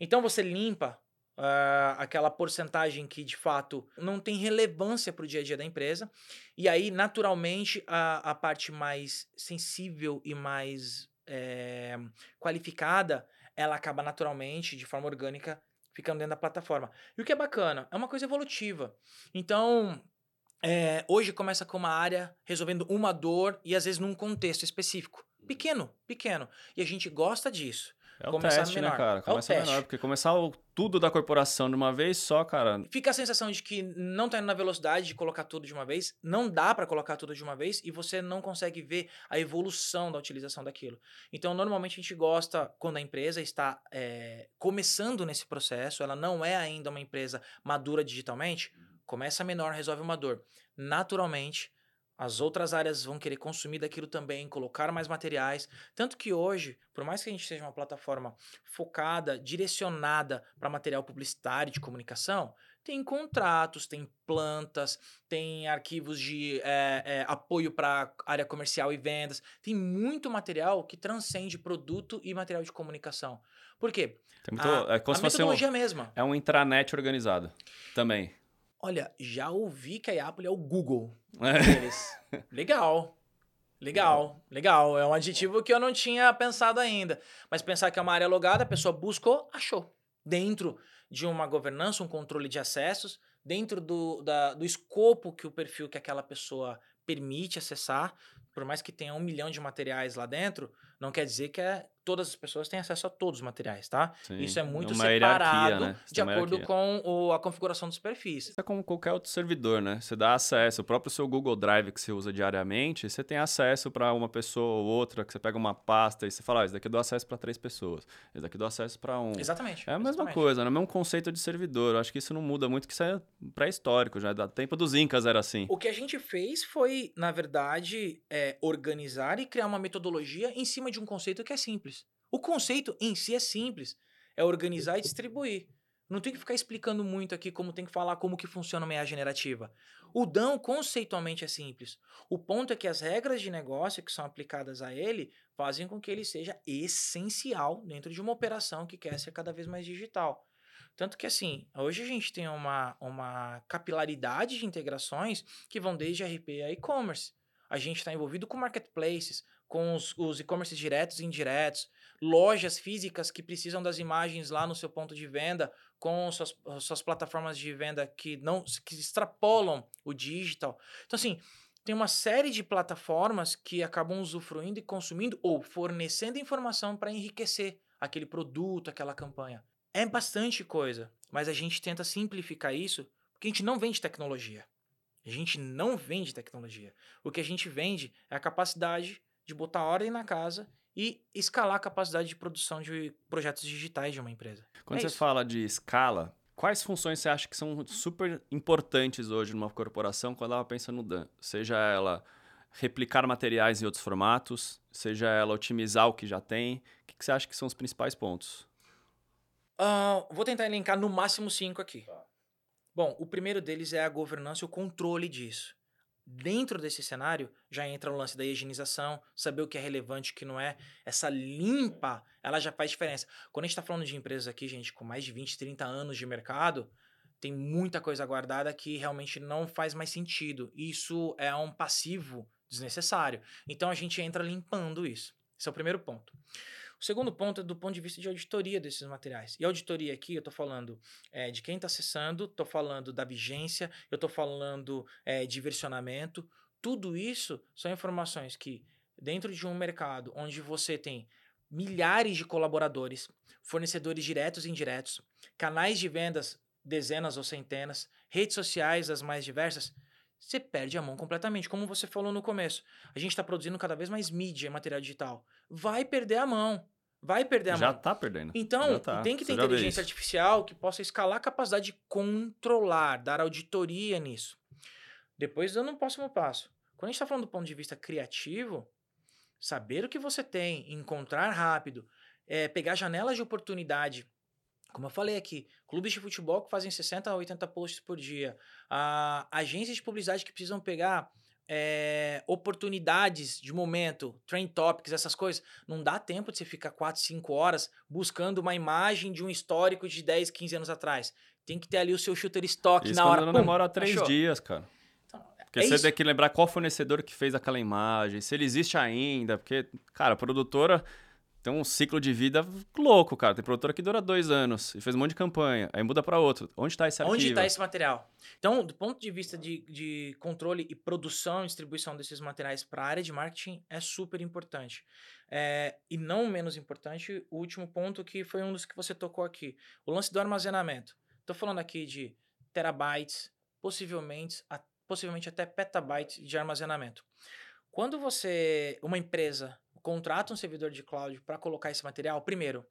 Então você limpa ah, aquela porcentagem que de fato não tem relevância para o dia a dia da empresa, e aí naturalmente a, a parte mais sensível e mais eh, qualificada ela acaba naturalmente, de forma orgânica, ficando dentro da plataforma. E o que é bacana, é uma coisa evolutiva. Então, é, hoje começa com uma área resolvendo uma dor e às vezes num contexto específico. Pequeno, pequeno. E a gente gosta disso. É o começar teste, né, menor. cara? É o Começa menor, teste. porque começar o- tudo da corporação de uma vez só, cara, Fica a sensação de que não tá indo na velocidade de colocar tudo de uma vez, não dá para colocar tudo de uma vez e você não consegue ver a evolução da utilização daquilo. Então, normalmente a gente gosta quando a empresa está é, começando nesse processo, ela não é ainda uma empresa madura digitalmente, começa menor, resolve uma dor. Naturalmente, as outras áreas vão querer consumir daquilo também, colocar mais materiais. Tanto que hoje, por mais que a gente seja uma plataforma focada, direcionada para material publicitário de comunicação, tem contratos, tem plantas, tem arquivos de é, é, apoio para área comercial e vendas. Tem muito material que transcende produto e material de comunicação. Por quê? Muito, a, é como a se metodologia um, mesma. É um intranet organizado também. Olha, já ouvi que a Apple é o Google É. deles. legal. Legal, legal. É um adjetivo que eu não tinha pensado ainda. Mas pensar que é uma área logada, a pessoa buscou, achou. Dentro de uma governança, um controle de acessos, dentro do, da, do escopo que o perfil que aquela pessoa permite acessar, por mais que tenha um milhão de materiais lá dentro, não quer dizer que é, todas as pessoas têm acesso a todos os materiais, tá? Sim, Isso é muito uma separado né? De uma acordo hierarquia. com o- a configuração dos perfis. Isso é como qualquer outro servidor, né? Você dá acesso, o próprio seu Google Drive que você usa diariamente, você tem acesso para uma pessoa ou outra, que você pega uma pasta e você fala, ah, esse daqui eu dou acesso para três pessoas, esse daqui eu dou acesso para um. Exatamente. É a mesma exatamente. coisa, né? o mesmo conceito de servidor. Eu acho que isso não muda muito, que isso é pré-histórico, já da tempo dos Incas era assim. O que a gente fez foi, na verdade, é, organizar e criar uma metodologia em cima de um conceito que é simples. O conceito em si é simples, é organizar e distribuir. Não tem que ficar explicando muito aqui como tem que falar como que funciona uma IA generativa. O DAO conceitualmente é simples. O ponto é que as regras de negócio que são aplicadas a ele fazem com que ele seja essencial dentro de uma operação que quer ser cada vez mais digital. Tanto que, assim, hoje a gente tem uma, uma capilaridade de integrações que vão desde RP a e-commerce. A gente está envolvido com marketplaces, com os, os e-commerces diretos e indiretos, lojas físicas que precisam das imagens lá no seu ponto de venda, com suas, suas plataformas de venda que não que extrapolam o digital. Então, assim, tem uma série de plataformas que acabam usufruindo e consumindo ou fornecendo informação para enriquecer aquele produto, aquela campanha. É bastante coisa, mas a gente tenta simplificar isso porque a gente não vende tecnologia. A gente não vende tecnologia. O que a gente vende é a capacidade de botar ordem na casa e escalar a capacidade de produção de projetos digitais de uma empresa. Quando É você isso. fala de escala, quais funções você acha que são super importantes hoje numa corporação quando ela pensa no DAN? Seja ela replicar materiais em outros formatos, seja ela otimizar o que já tem. O que você acha que são os principais pontos? Ah, vou tentar elencar no máximo cinco aqui. Bom, o primeiro deles é a governança e o controle disso. Dentro desse cenário, já entra o lance da higienização, saber o que é relevante e o que não é. Essa limpa, ela já faz diferença. Quando a gente está falando de empresas aqui, gente, com mais de 20, 30 anos de mercado, tem muita coisa guardada que realmente não faz mais sentido. Isso é um passivo desnecessário. Então a gente entra limpando isso. Esse é o primeiro ponto. O segundo ponto é do ponto de vista de auditoria desses materiais. E auditoria aqui, eu estou falando é, de quem está acessando, estou falando da vigência, eu estou falando é, de versionamento. Tudo isso são informações que, dentro de um mercado onde você tem milhares de colaboradores, fornecedores diretos e indiretos, canais de vendas, dezenas ou centenas, redes sociais as mais diversas, você perde a mão completamente. Como você falou no começo, a gente está produzindo cada vez mais mídia e material digital. Vai perder a mão. Vai perder a Já mão. tá perdendo. Então, Já tá. tem que ter Você já inteligência artificial que possa escalar a capacidade de controlar, dar auditoria nisso. Depois, dando um próximo passo. Quando a gente está falando do ponto de vista criativo, saber o que você tem, encontrar rápido, é, pegar janelas de oportunidade. Como eu falei aqui, clubes de futebol que fazem 60 a 80 posts por dia, a, agências de publicidade que precisam pegar é, oportunidades de momento, trend topics, essas coisas. Não dá tempo de você ficar 4, 5 horas buscando uma imagem de um histórico de 10, 15 anos atrás. Tem que ter ali o seu shooter stock Isso na hora. não pum, demora três achou. dias, cara. Então, Porque é você isso. tem que lembrar qual fornecedor que fez aquela imagem, se ele existe ainda, porque, cara, a produtora tem um ciclo de vida louco, cara. Tem produtora que dura dois anos e fez um monte de campanha, aí muda pra outro. Onde tá esse arquivo? Onde está esse material? Então, do ponto de vista de, de controle e produção e distribuição desses materiais para a área de marketing, é super importante. É, e não menos importante, o último ponto que foi um dos que você tocou aqui: o lance do armazenamento. Estou falando aqui de terabytes, possivelmente, a- possivelmente até petabytes de armazenamento. Quando você, uma empresa, contrata um servidor de cloud para colocar esse material, primeiro,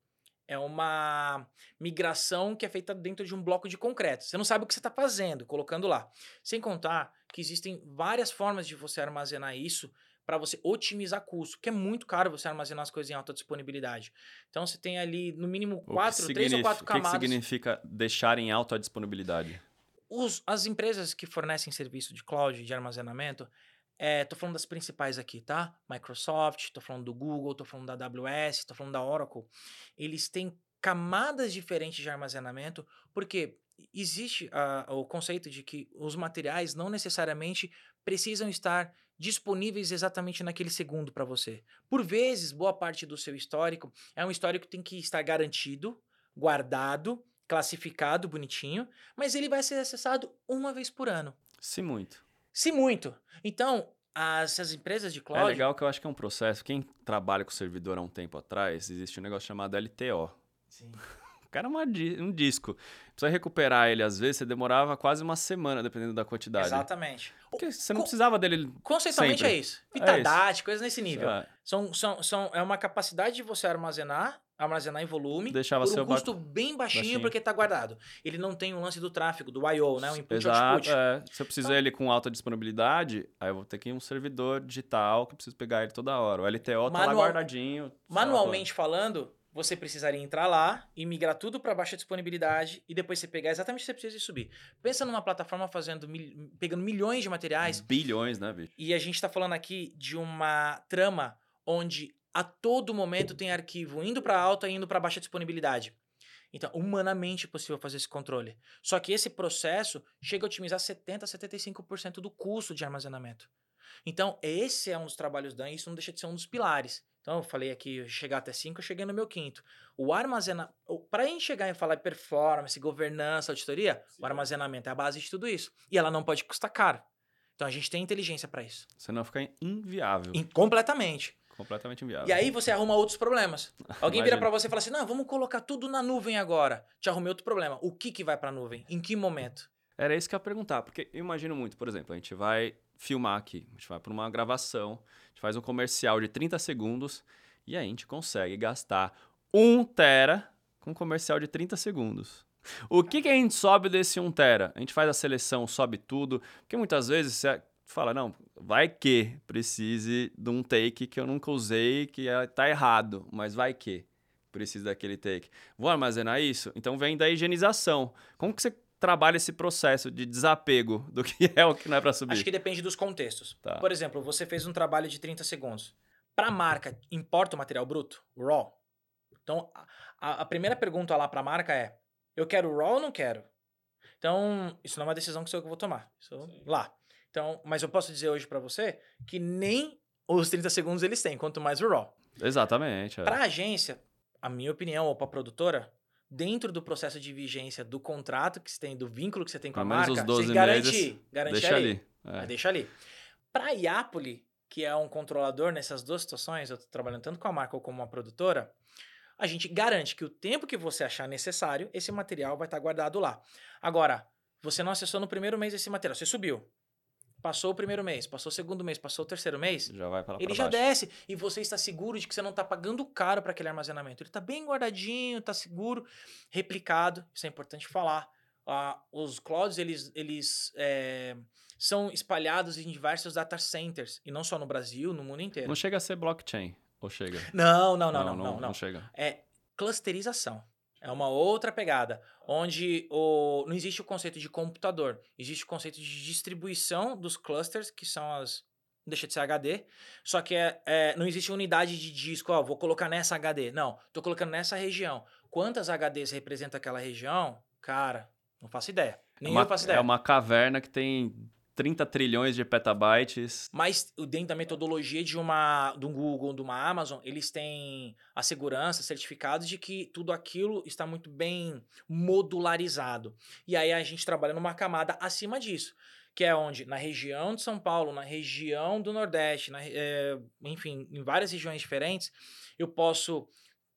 é uma migração que é feita dentro de um bloco de concreto. Você não sabe o que você está fazendo, colocando lá. Sem contar que existem várias formas de você armazenar isso para você otimizar custo, porque é muito caro você armazenar as coisas em alta disponibilidade. Então você tem ali no mínimo quatro, três ou quatro camadas. O que, que significa deixar em alta disponibilidade? Os, as empresas que fornecem serviço de cloud de armazenamento, é, tô falando das principais aqui, tá? Microsoft, tô falando do Google, tô falando da AWS, tô falando da Oracle. Eles têm camadas diferentes de armazenamento, porque existe uh, o conceito de que os materiais não necessariamente precisam estar disponíveis exatamente naquele segundo para você. Por vezes, boa parte do seu histórico é um histórico que tem que estar garantido, guardado, classificado, bonitinho, mas ele vai ser acessado uma vez por ano. Se muito. Se muito. Então, as, as empresas de É cloud. legal que eu acho que é um processo. Quem trabalha com servidor há um tempo atrás, existe um negócio chamado LTO. Sim. O cara é uma um disco. Você recuperar ele, às vezes, você demorava quase uma semana, dependendo da quantidade. Exatamente. Porque você não Co- precisava dele. Conceitualmente Sempre. é isso. Pitadate, coisas nesse nível. Ah, São, são, são, é uma capacidade de você armazenar, armazenar em volume, Deixava por um ba- custo bem baixinho, baixinho. porque está guardado. Ele não tem o lance do tráfego, do I.O., né? O input Exato. output. É. Se eu preciso Então- ele com alta disponibilidade, aí eu vou ter que ir um servidor digital que eu preciso pegar ele toda hora. O LTO tá lá Manual- guardadinho. Manualmente falando, você precisaria entrar lá e migrar tudo para baixa disponibilidade e depois você pegar exatamente o que você precisa e subir. Pensa numa plataforma fazendo mil- pegando milhões de materiais Bilhões, né, bicho? e a gente está falando aqui de uma trama onde a todo momento tem arquivo indo para alta e indo para baixa disponibilidade. Então, humanamente é possível fazer esse controle. Só que esse processo chega a otimizar 70 a 75% do custo de armazenamento. Então, esse é um dos trabalhos da isso não deixa de ser um dos pilares. Então, eu falei aqui, chegar até 5, eu cheguei no meu quinto. O armazenamento, para a gente chegar e falar performance, governança, auditoria, o armazenamento é a base de tudo isso. E ela não pode custar caro. Então, a gente tem inteligência para isso. Senão fica inviável. Em- completamente. Completamente inviável. E aí você arruma outros problemas. Alguém vira Imagina. pra você e fala assim: não, vamos colocar tudo na nuvem agora. Te arrumei outro problema. O que, que vai pra nuvem? Em que momento? Era isso que eu ia perguntar, porque eu imagino muito, por exemplo, a gente vai filmar aqui, a gente vai para uma gravação, a gente faz um comercial de 30 segundos e aí a gente consegue gastar um tera com um comercial de 30 segundos. O que, que a gente sobe desse 1 tera? A gente faz a seleção, sobe tudo, porque muitas vezes fala, não, vai que precise de um take que eu nunca usei, que é- tá errado, mas vai que precisa daquele take. Vou armazenar isso? Então vem da higienização. Como que você trabalha esse processo de desapego do que é o que não é para subir? Acho que depende dos contextos. Tá. Por exemplo, você fez um trabalho de 30 segundos. Pra marca, importa o material bruto? RAW? Então, a, a primeira pergunta lá pra marca é: eu quero RAW ou não quero? Então, isso não é uma decisão que sou eu que vou tomar. Isso lá. Então, mas eu posso dizer hoje pra você que nem os 30 segundos eles têm, quanto mais o RAW. Exatamente. é. Para a agência, a minha opinião, ou para a produtora, dentro do processo de vigência do contrato que você tem, do vínculo que você tem com a menos marca, os 12 você garante, meses, garante Deixa ali. ali. É. Mas deixa ali. Para a Iapoli, que é um controlador nessas duas situações, eu estou trabalhando tanto com a marca ou como uma produtora, a gente garante que o tempo que você achar necessário, esse material vai estar guardado lá. Agora, você não acessou no primeiro mês esse material, você subiu. Passou o primeiro mês, passou o segundo mês, passou o terceiro mês, Já vai para ele já desce e você está seguro de que você não está pagando caro para aquele armazenamento. Ele está bem guardadinho, está seguro, replicado. Isso é importante falar. Ah, os clouds eles, eles é, são espalhados em diversos data centers e não só no Brasil, no mundo inteiro. Não chega a ser blockchain. Ou chega? Não, não, não, não, não, não. chega. É clusterização. É uma outra pegada, onde o, não existe o conceito de computador, existe o conceito de distribuição dos clusters, que são as. Deixa de ser HD, só que é, é, não existe unidade de disco, ó, vou colocar nessa HD. Não, tô colocando nessa região. Quantas HDs representa aquela região? Cara, não faço ideia. É Nem uma, eu faço ideia. é uma caverna que tem 30 trilhões de petabytes. Mas dentro da metodologia de uma um Google, de uma Amazon, eles têm a segurança, certificados de que tudo aquilo está muito bem modularizado. E aí a gente trabalha numa camada acima disso, que é onde na região de São Paulo, na região do Nordeste, na eh, enfim, em várias regiões diferentes, eu posso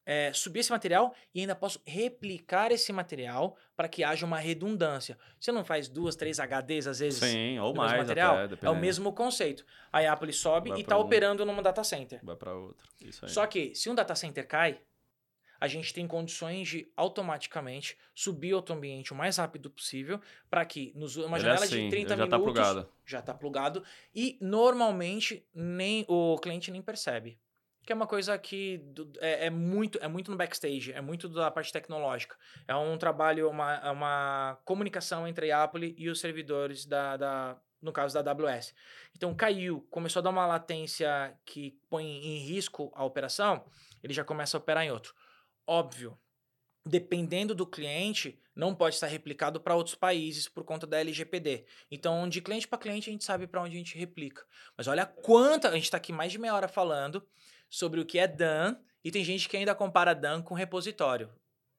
eh, subir esse material e ainda posso replicar esse material para que haja uma redundância. Você não faz duas, três HDs às vezes? Sim, ou mais material? até, é o mesmo conceito. A Apple sobe Vai e está um. operando num data center. Vai para aí. Só que se um data center cai, a gente tem condições de automaticamente subir outro ambiente o mais rápido possível para que nos uma Ele é janela assim, de 30 ele já tá minutos plugado. já tá plugado e normalmente nem o cliente nem percebe. Que é uma coisa que é, é muito é muito no backstage, é muito da parte tecnológica. É um trabalho, uma, é uma comunicação entre a Apple e os servidores da, da no caso da AWS. Então caiu, começou a dar uma latência que põe em risco a operação, ele já começa a operar em outro. Óbvio, dependendo do cliente, não pode estar replicado para outros países por conta da LGPD. Então, de cliente para cliente, a gente sabe para onde a gente replica. Mas olha quanta. A gente está aqui mais de meia hora falando sobre o que é DAN e tem gente que ainda compara DAN com repositório.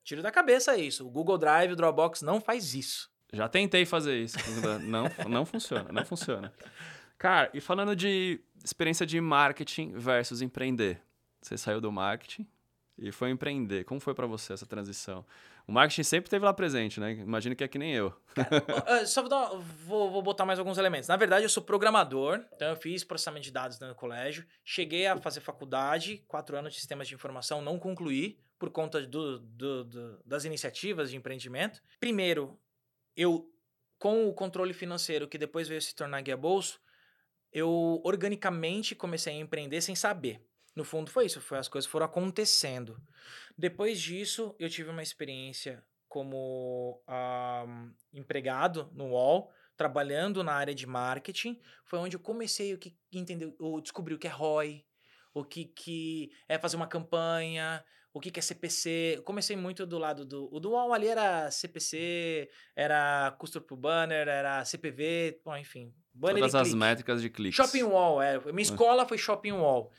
Tiro da cabeça isso. O Google Drive, o Dropbox não faz isso. Já tentei fazer isso. Não, não funciona, não funciona. Cara, e falando de experiência de marketing versus empreender. Você saiu do marketing e foi empreender. Como foi pra você essa transição? O marketing sempre esteve lá presente, né? Imagino que é que nem eu. Ah, Só vou, dar- vou- vou botar mais alguns elementos. Na verdade, eu sou programador, então eu fiz processamento de dados no colégio. Cheguei a fazer faculdade, quatro anos de sistemas de informação, não concluí por conta do- do- do- das iniciativas de empreendimento. Primeiro, eu, com o controle financeiro, que depois veio se tornar guia bolso, eu organicamente comecei a empreender sem saber. No fundo foi isso, foi as coisas foram acontecendo. Depois disso, eu tive uma experiência como ah, empregado no UOL, trabalhando na área de marketing. Foi onde eu comecei o que entender, ou descobri o que é ROI, o que, que é fazer uma campanha, o que, que é CPC. Eu comecei muito do lado do. O do UOL ali era CPC, era custo por banner, era CPV, bom, enfim. Banner Todas as clique. métricas de cliques. Shopping Wall, é. Minha escola foi Shopping Wall,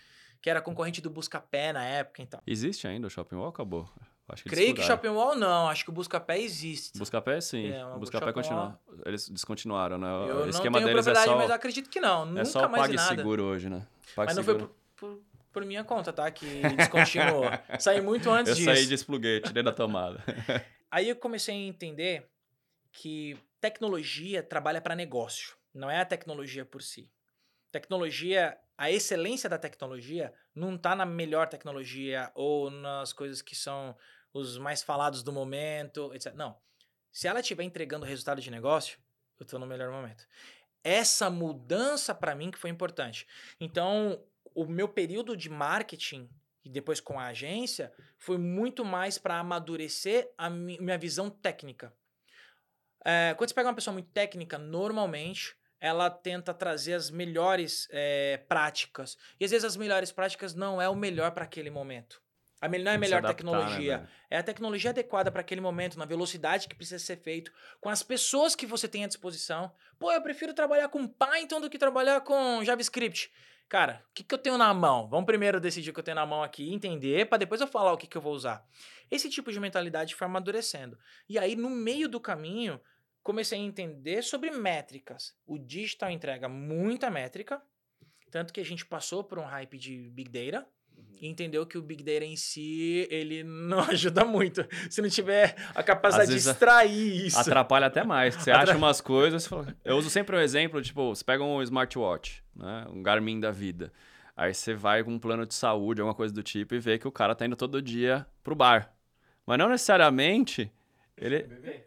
que era concorrente do Buscapé na época então. Existe ainda o Shopping Wall? Acabou. Acho que Creio que. Shopping Wall não, acho que o Buscapé existe. Buscapé, sim. É, o Buscapé continua. Eles descontinuaram, né? Eu o não esquema tenho deles é só, mas acredito que não. Nunca é só mais nada. PagSeguro hoje, né? Mas não foi PagSeguro. por, por, por minha conta, tá? Que descontinuou. Saí muito antes Eu disso. saí, despluguei, tirei da tomada. Aí eu comecei a entender que tecnologia trabalha para negócio, não é a tecnologia por si. Tecnologia, a excelência da tecnologia não está na melhor tecnologia ou nas coisas que são os mais falados do momento, etc. Não. Se ela estiver entregando resultado de negócio, eu estou no melhor momento. Essa mudança para mim que foi importante. Então, o meu período de marketing e depois com a agência foi muito mais para amadurecer a mi- minha visão técnica. É, quando você pega uma pessoa muito técnica, normalmente ela tenta trazer as melhores é, práticas. E às vezes as melhores práticas não é o melhor para aquele momento. A me- não é a melhor adaptar, né, tecnologia. velho? É a tecnologia adequada para aquele momento, na velocidade que precisa ser feito, com as pessoas que você tem à disposição. Pô, eu prefiro trabalhar com Python do que trabalhar com JavaScript. Cara, o que, que eu tenho na mão? Vamos primeiro decidir o que eu tenho na mão aqui, entender, para depois eu falar o que, que eu vou usar. Esse tipo de mentalidade foi amadurecendo. E aí, no meio do caminho, comecei a entender sobre métricas. O digital entrega muita métrica, tanto que a gente passou por um hype de Big Data, e entendeu que o Big Data em si, ele não ajuda muito. Se não tiver a capacidade Às de extrair isso. Atrapalha até mais. Você Atra- acha umas coisas. você fala- Eu uso sempre um exemplo, tipo, você pega um smartwatch, né? Um Garmin da vida. Aí você vai com um plano de saúde, alguma coisa do tipo, e vê que o cara tá indo todo dia pro bar. Mas não necessariamente ele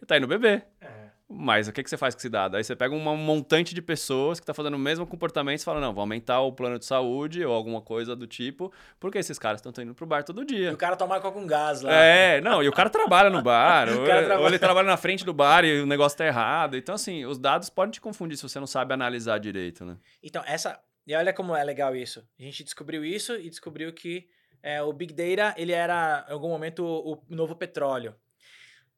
tá indo beber. É. Mas o que, que você faz com esse dado? Aí você pega um montante de pessoas que tá fazendo o mesmo comportamento e fala, não, vou aumentar o plano de saúde ou alguma coisa do tipo, porque esses caras estão indo pro bar todo E dia. o cara toma coca com gás lá. É, não, e o cara trabalha no bar, ou, cara ou trabalha- ele trabalha na frente do bar e o negócio tá errado. Então, assim, os dados podem te confundir se você não sabe analisar direito, né? Então, essa. E olha como é legal isso. A gente descobriu isso e descobriu que é, o Big Data ele era, em algum momento, o novo petróleo.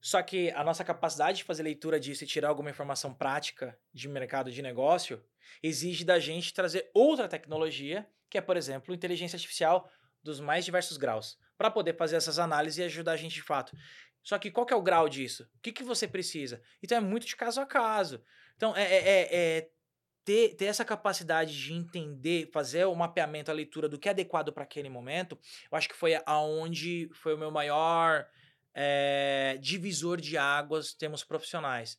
Só que a nossa capacidade de fazer leitura disso e tirar alguma informação prática de mercado de negócio exige da gente trazer outra tecnologia, que é, por exemplo, inteligência artificial dos mais diversos graus, para poder fazer essas análises e ajudar a gente de fato. Só que qual que é o grau disso? O que, que você precisa? Então é muito de caso a caso. Então é, é- é- é ter, ter essa capacidade de entender, fazer o mapeamento, a leitura do que é adequado para aquele momento, eu acho que foi aonde foi o meu maior eh, divisor de águas termos profissionais.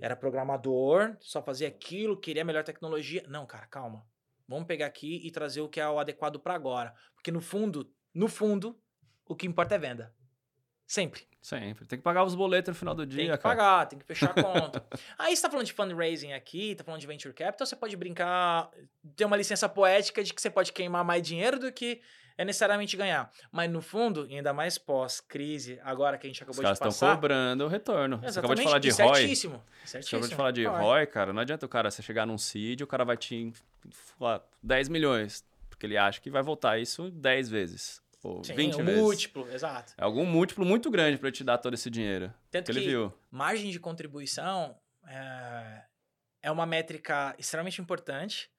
Era programador, só fazia aquilo, queria melhor tecnologia. Não, cara, calma. Vamos pegar aqui e trazer o que é o adequado para agora. Porque no fundo, no fundo, o que importa é venda. Sempre. Sempre. Tem que pagar os boletos no final do dia, Tem que cara. pagar, tem que fechar a conta. Aí você tá falando de fundraising aqui, tá falando de venture capital, você pode brincar, ter uma licença poética de que você pode queimar mais dinheiro do que é necessariamente ganhar. Mas no fundo, e ainda mais pós-crise, agora que a gente Os acabou caras de estão passar... cobrando o retorno. Você acabou de Exatamente, falar de e ROI. Certíssimo. Você certíssimo. acabou de falar de ROI. ROI, cara. Não adianta o cara você chegar num seed, o cara vai te falar 10 milhões. Porque ele acha que vai voltar isso 10 vezes. Ou Sim, 20 um vezes. múltiplo, exato. É algum múltiplo muito grande pra ele te dar todo esse dinheiro. Tanto que ele que viu. margem de contribuição é, é uma métrica extremamente importante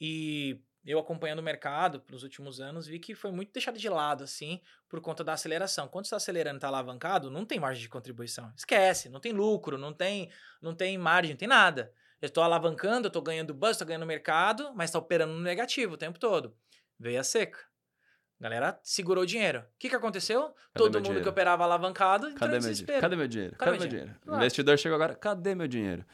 e eu acompanhando o mercado nos últimos anos vi que foi muito deixado de lado assim por conta da aceleração. Quando está acelerando, está alavancado, não tem margem de contribuição. Esquece, não tem lucro, não tem, não tem margem, não tem nada. Eu estou alavancando, eu estou ganhando buzz, estou ganhando mercado, mas está operando no negativo o tempo todo. Veio a seca. A galera segurou o dinheiro. O que, que aconteceu? Todo meu mundo que dinheiro? operava alavancado entrou Cadê em meu dinheiro? desespero. Cadê meu dinheiro? Cadê Cadê, meu dinheiro? O investidor chegou agora, cadê meu dinheiro?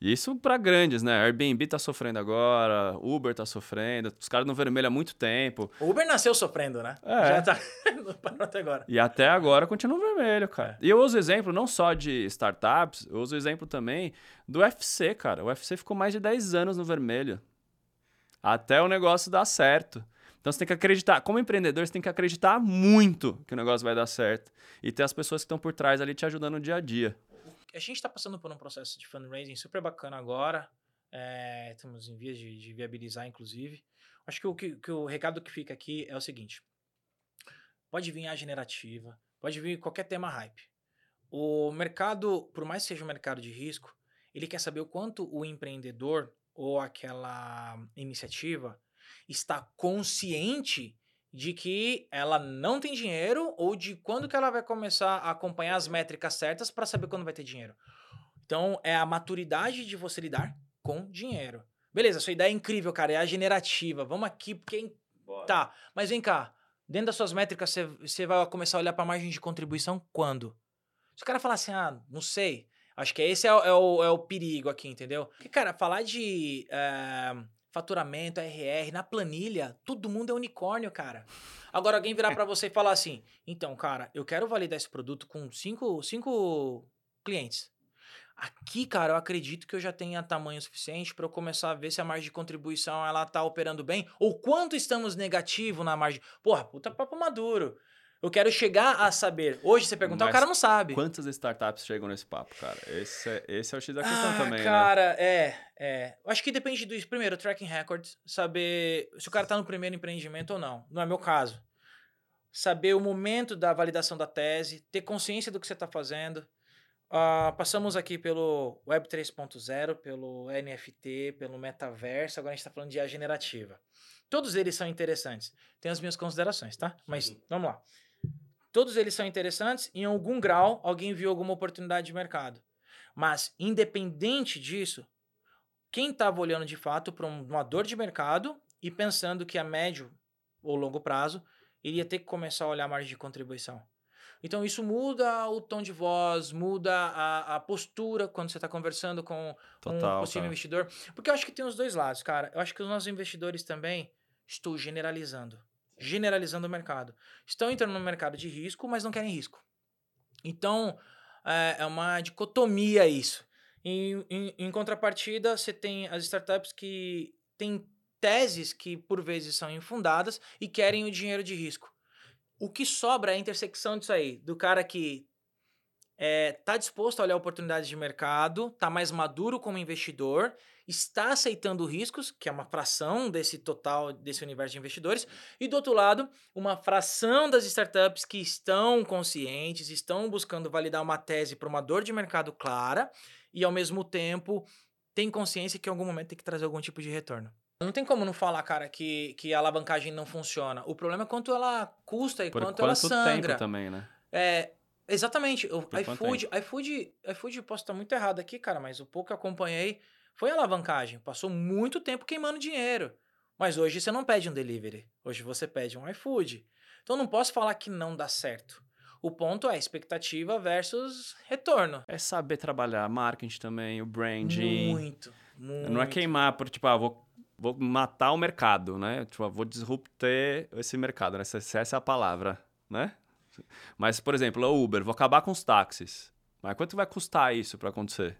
Isso pra grandes, né? Airbnb tá sofrendo agora, Uber tá sofrendo, os caras no vermelho há muito tempo. O Uber nasceu sofrendo, né? É. Já tá. não parou até agora. E até agora continua no vermelho, cara. É. E eu uso exemplo não só de startups, eu uso exemplo também do UFC, cara. O UFC ficou mais de 10 anos no vermelho. Até o negócio dar certo. Então você tem que acreditar, como empreendedor, você tem que acreditar muito que o negócio vai dar certo. E ter as pessoas que estão por trás ali te ajudando no dia a dia. A gente está passando por um processo de fundraising super bacana agora. É, estamos em vias de, de viabilizar, inclusive. Acho que o, que, que o recado que fica aqui é o seguinte: pode vir a generativa, pode vir qualquer tema hype. O mercado, por mais que seja um mercado de risco, ele quer saber o quanto o empreendedor ou aquela iniciativa está consciente de que ela não tem dinheiro ou de quando que ela vai começar a acompanhar as métricas certas para saber quando vai ter dinheiro. Então, é a maturidade de você lidar com dinheiro. Beleza, sua ideia é incrível, cara, é a generativa. Vamos aqui, porque... é in- Tá, mas vem cá. Dentro das suas métricas, você- vai começar a olhar para margem de contribuição quando? Se o cara falar assim, ah, não sei. Acho que esse é, o- é o, é o perigo aqui, entendeu? Porque, cara, falar de eh, faturamento, RR, na planilha, todo mundo é unicórnio, cara. Agora, alguém virar para você e falar assim, então, cara, eu quero validar esse produto com cinco, cinco clientes. Aqui, cara, eu acredito que eu já tenha tamanho suficiente para eu começar a ver se a margem de contribuição ela tá operando bem ou quanto estamos negativo na margem. Porra, puta papo maduro. Eu quero chegar a saber. Hoje você perguntar, o Mas cara não sabe. Quantas startups chegam nesse papo, cara? Esse é, esse é o X da questão ah, também, né? cara, é, é. Eu acho que depende do primeiro tracking record, saber se o cara tá no primeiro empreendimento ou não. Não é meu caso. Saber o momento da validação da tese, ter consciência do que você está fazendo. Ah, passamos aqui pelo Web 3.0, pelo NFT, pelo metaverso, agora a gente está falando de IA generativa. Todos eles são interessantes. Tem as minhas considerações, tá? Mas vamos lá. Todos eles são interessantes. Em algum grau, alguém viu alguma oportunidade de mercado. Mas, independente disso, quem estava olhando de fato para uma dor de mercado e pensando que a médio ou longo prazo iria ter que começar a olhar a margem de contribuição. Então, isso muda o tom de voz, muda a, a postura quando você está conversando com um Total, possível cara. investidor. Porque eu acho que tem os dois lados, cara. Eu acho que os nossos investidores também, estou generalizando, generalizando o mercado. Estão entrando no mercado de risco, mas não querem risco. Então, é, é uma dicotomia isso. Em, em, em contrapartida, você tem as startups que têm teses que, por vezes, são infundadas e querem o dinheiro de risco. O que sobra é a intersecção disso aí, do cara que é, tá disposto a olhar oportunidades de mercado, tá mais maduro como investidor, está aceitando riscos, que é uma fração desse total, desse universo de investidores, e do outro lado, uma fração das startups que estão conscientes, estão buscando validar uma tese para uma dor de mercado clara, e ao mesmo tempo tem consciência que em algum momento tem que trazer algum tipo de retorno. Não tem como não falar, cara, que, que a alavancagem não funciona. O problema é quanto ela custa e Por quanto quanto ela tempo sangra. também, né? É, exatamente. O iFood, iFood, iFood, posso estar muito errado aqui, cara, mas o pouco que eu acompanhei foi alavancagem. Passou muito tempo queimando dinheiro. Mas hoje você não pede um delivery. Hoje você pede um iFood. Então não posso falar que não dá certo. O ponto é expectativa versus retorno. É saber trabalhar marketing também, o branding. Muito, muito. Não é queimar por, tipo, ah, vou, vou matar o mercado, né? Tipo, ah, vou disrupter esse mercado, né? Essa, essa é a palavra, né? Mas, por exemplo, o Uber, vou acabar com os táxis. Mas quanto vai custar isso para acontecer?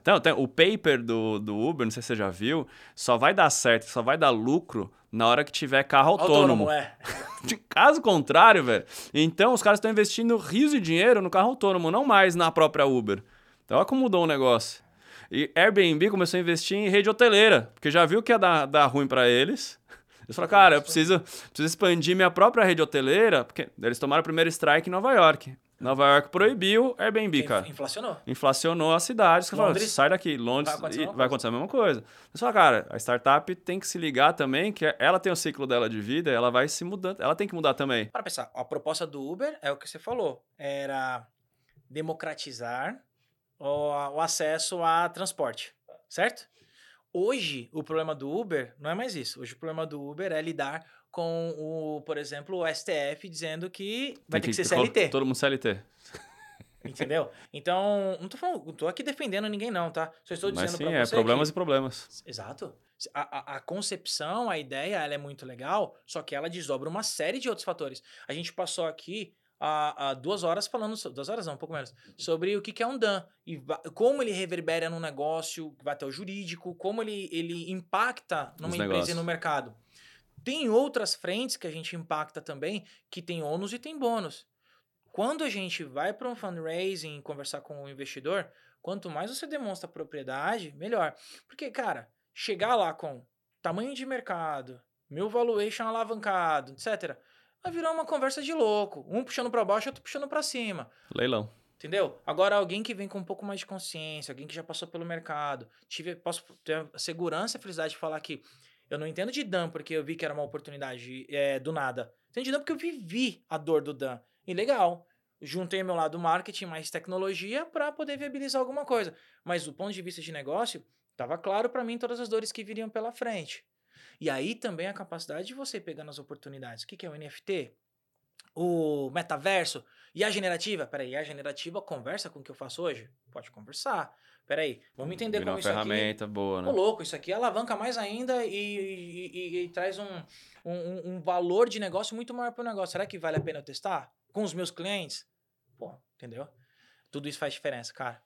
Então, tem, o paper do, do Uber, não sei se você já viu, só vai dar certo, só vai dar lucro na hora que tiver carro autônomo. Autônomo, é. De caso contrário, velho. Então, os caras estão investindo rios de dinheiro no carro autônomo, não mais na própria Uber. Então, olha como mudou o negócio. E Airbnb começou a investir em rede hoteleira, porque já viu que ia dar, dar ruim para eles. Eles falaram, cara, eu preciso, preciso expandir minha própria rede hoteleira, porque eles tomaram o primeiro strike em Nova York. Nova York proibiu Airbnb, cara. Inflacionou. Inflacionou a cidade. Você fala, sai daqui. Londres vai acontecer a mesma vai acontecer a mesma coisa. Você fala, cara, a startup tem que se ligar também, que ela tem o ciclo dela de vida, ela vai se mudando. Ela tem que mudar também. Para pensar, a proposta do Uber é o que você falou. Era democratizar o, o acesso a transporte, certo? Hoje, o problema do Uber não é mais isso. Hoje, o problema do Uber é lidar com o, por exemplo, o STF dizendo que vai ter que ser CLT. Todo mundo CLT. Entendeu? Então, não tô falando, não tô aqui defendendo ninguém, não, tá? Só estou Mas dizendo sim, pra é você. problemas que- e problemas. Exato. A, a, a concepção, a ideia, ela é muito legal, só que ela desdobra uma série de outros fatores. A gente passou aqui há, há duas horas falando, duas horas não, um pouco menos, sobre o que, que é um DAN e como ele reverbera num negócio, vai até o jurídico, como ele, ele impacta numa Nos empresa negócios. e no mercado. Tem outras frentes que a gente impacta também, que tem ônus e tem bônus. Quando a gente vai para um fundraising conversar com o investidor, quanto mais você demonstra propriedade, melhor. Porque, cara, chegar lá com tamanho de mercado, meu valuation alavancado, etc., vai virar uma conversa de louco. Um puxando para baixo, outro puxando para cima. Leilão. Entendeu? Agora, alguém que vem com um pouco mais de consciência, alguém que já passou pelo mercado, tive, posso ter a segurança e a felicidade de falar que eu não entendo de Dan porque eu vi que era uma oportunidade é, do nada. Entendo de Dan porque eu vivi a dor do Dan. E legal. Juntei meu lado marketing mais tecnologia para poder viabilizar alguma coisa. Mas do ponto de vista de negócio, estava claro para mim todas as dores que viriam pela frente. E aí também a capacidade de você pegar nas oportunidades. O que, que é o NFT? O metaverso? E a generativa? Peraí, a generativa conversa com o que eu faço hoje? Pode conversar. Peraí, vamos entender Virar como uma isso aqui... ferramenta boa, né? Ô, louco, isso aqui alavanca mais ainda e, e- e- e traz um, um, um valor de negócio muito maior para o negócio. Será que vale a pena eu testar? Com os meus clientes? Pô, entendeu? Tudo isso faz diferença, cara.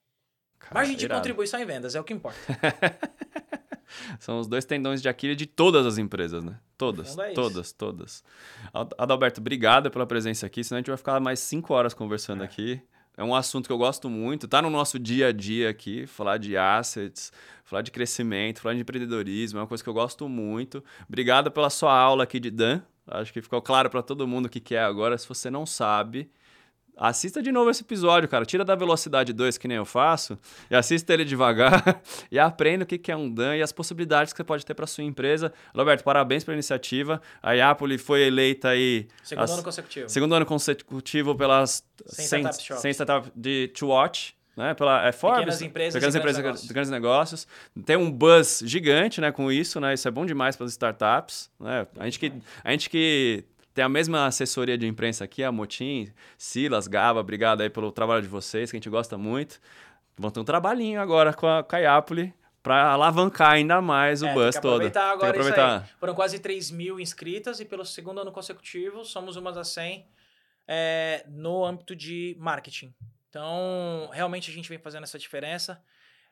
Cara, Margem de irado. contribuição em vendas é o que importa. São os dois tendões de Aquiles de todas as empresas, né? Todas, fundo é todas, todas. Ad- Adalberto, obrigado pela presença aqui, senão a gente vai ficar mais cinco horas conversando É. aqui. É um assunto que eu gosto muito, tá no nosso dia a dia aqui, falar de assets, falar de crescimento, falar de empreendedorismo, é uma coisa que eu gosto muito. Obrigado pela sua aula aqui de Dan. Acho que ficou claro para todo mundo o que é agora. Se você não sabe, Assista de novo esse episódio, cara. Tira da velocidade 2, que nem eu faço, e assista ele devagar e aprenda o que é um DAN e as possibilidades que você pode ter para sua empresa. Roberto, parabéns pela iniciativa. A Iapoli foi eleita aí Segundo as- ano consecutivo. segundo ano consecutivo pelas 100 100 startup shops. 100 startup de To Watch. Né, pela é Forbes, Pequenas empresas pequenas e grandes empresas negócios. de grandes negócios. Tem um buzz gigante né, com isso, né? Isso é bom demais para as startups. Né? A, gente que, a gente que tem a mesma assessoria de imprensa aqui, a Motim, Silas, Gaba, obrigado aí pelo trabalho de vocês, que a gente gosta muito. Vão ter um trabalhinho agora com a Caiapoli para alavancar ainda mais o É, buzz tem que todo. aproveitar agora tem que aproveitar. Foram quase 3 mil inscritas e pelo segundo ano consecutivo somos uma das 100 é, no âmbito de marketing. Então, realmente a gente vem fazendo essa diferença.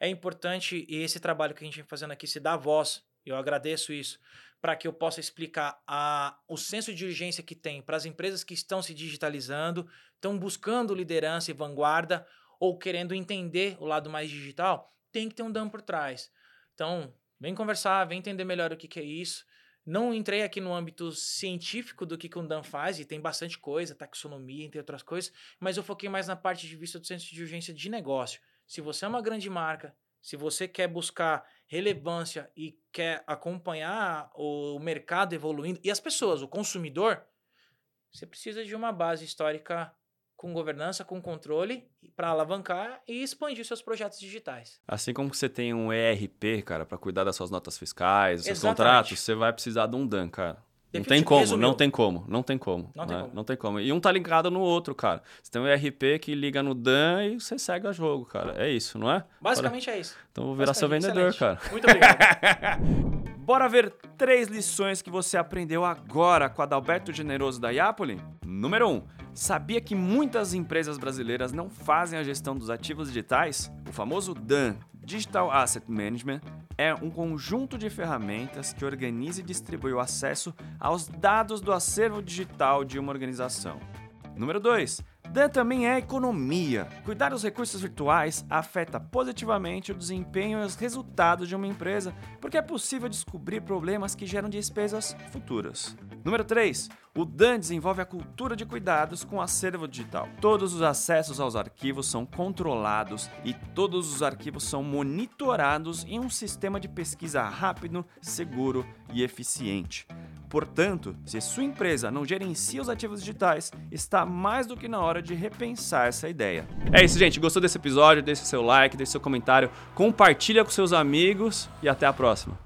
É importante e esse trabalho que a gente vem fazendo aqui se dá voz. Eu agradeço isso para que eu possa explicar a, o senso de urgência que tem para as empresas que estão se digitalizando, estão buscando liderança e vanguarda ou querendo entender o lado mais digital, tem que ter um DAM por trás. Então, vem conversar, vem entender melhor o que, que é isso. Não entrei aqui no âmbito científico do que, que um DAM faz, e tem bastante coisa, taxonomia, entre outras coisas, mas eu foquei mais na parte de vista do senso de urgência de negócio. Se você é uma grande marca, se você quer buscar relevância e quer acompanhar o mercado evoluindo, e as pessoas, o consumidor, você precisa de uma base histórica com governança, com controle, para alavancar e expandir seus projetos digitais. Assim como você tem um ERP, cara, para cuidar das suas notas fiscais, dos seus Exatamente. contratos, você vai precisar de um DAN, cara. Não tem como, resumiu. não tem como, não tem como. Não tem né? como. Não tem como. E um tá ligado no outro, cara. Você tem um ERP que liga no DAN e você segue a jogo, cara. É isso, não é? Basicamente é isso. Então eu vou virar seu vendedor, excelente. cara. Muito obrigado. Bora ver três lições que você aprendeu agora com a Adalberto Generoso da Iapoli? Número 1. Um, sabia que muitas empresas brasileiras não fazem a gestão dos ativos digitais? O famoso DAN, Digital Asset Management, é um conjunto de ferramentas que organiza e distribui o acesso aos dados do acervo digital de uma organização. Número 2. DAN também é economia. Cuidar dos recursos virtuais afeta positivamente o desempenho e os resultados de uma empresa, porque é possível descobrir problemas que geram despesas futuras. Número 3. O DAN desenvolve a cultura de cuidados com o acervo digital. Todos os acessos aos arquivos são controlados e todos os arquivos são monitorados em um sistema de pesquisa rápido, seguro e eficiente. Portanto, se sua empresa não gerencia os ativos digitais, está mais do que na hora de repensar essa ideia. É isso, gente. Gostou desse episódio? Deixe seu like, deixe seu comentário, compartilha com seus amigos e até a próxima.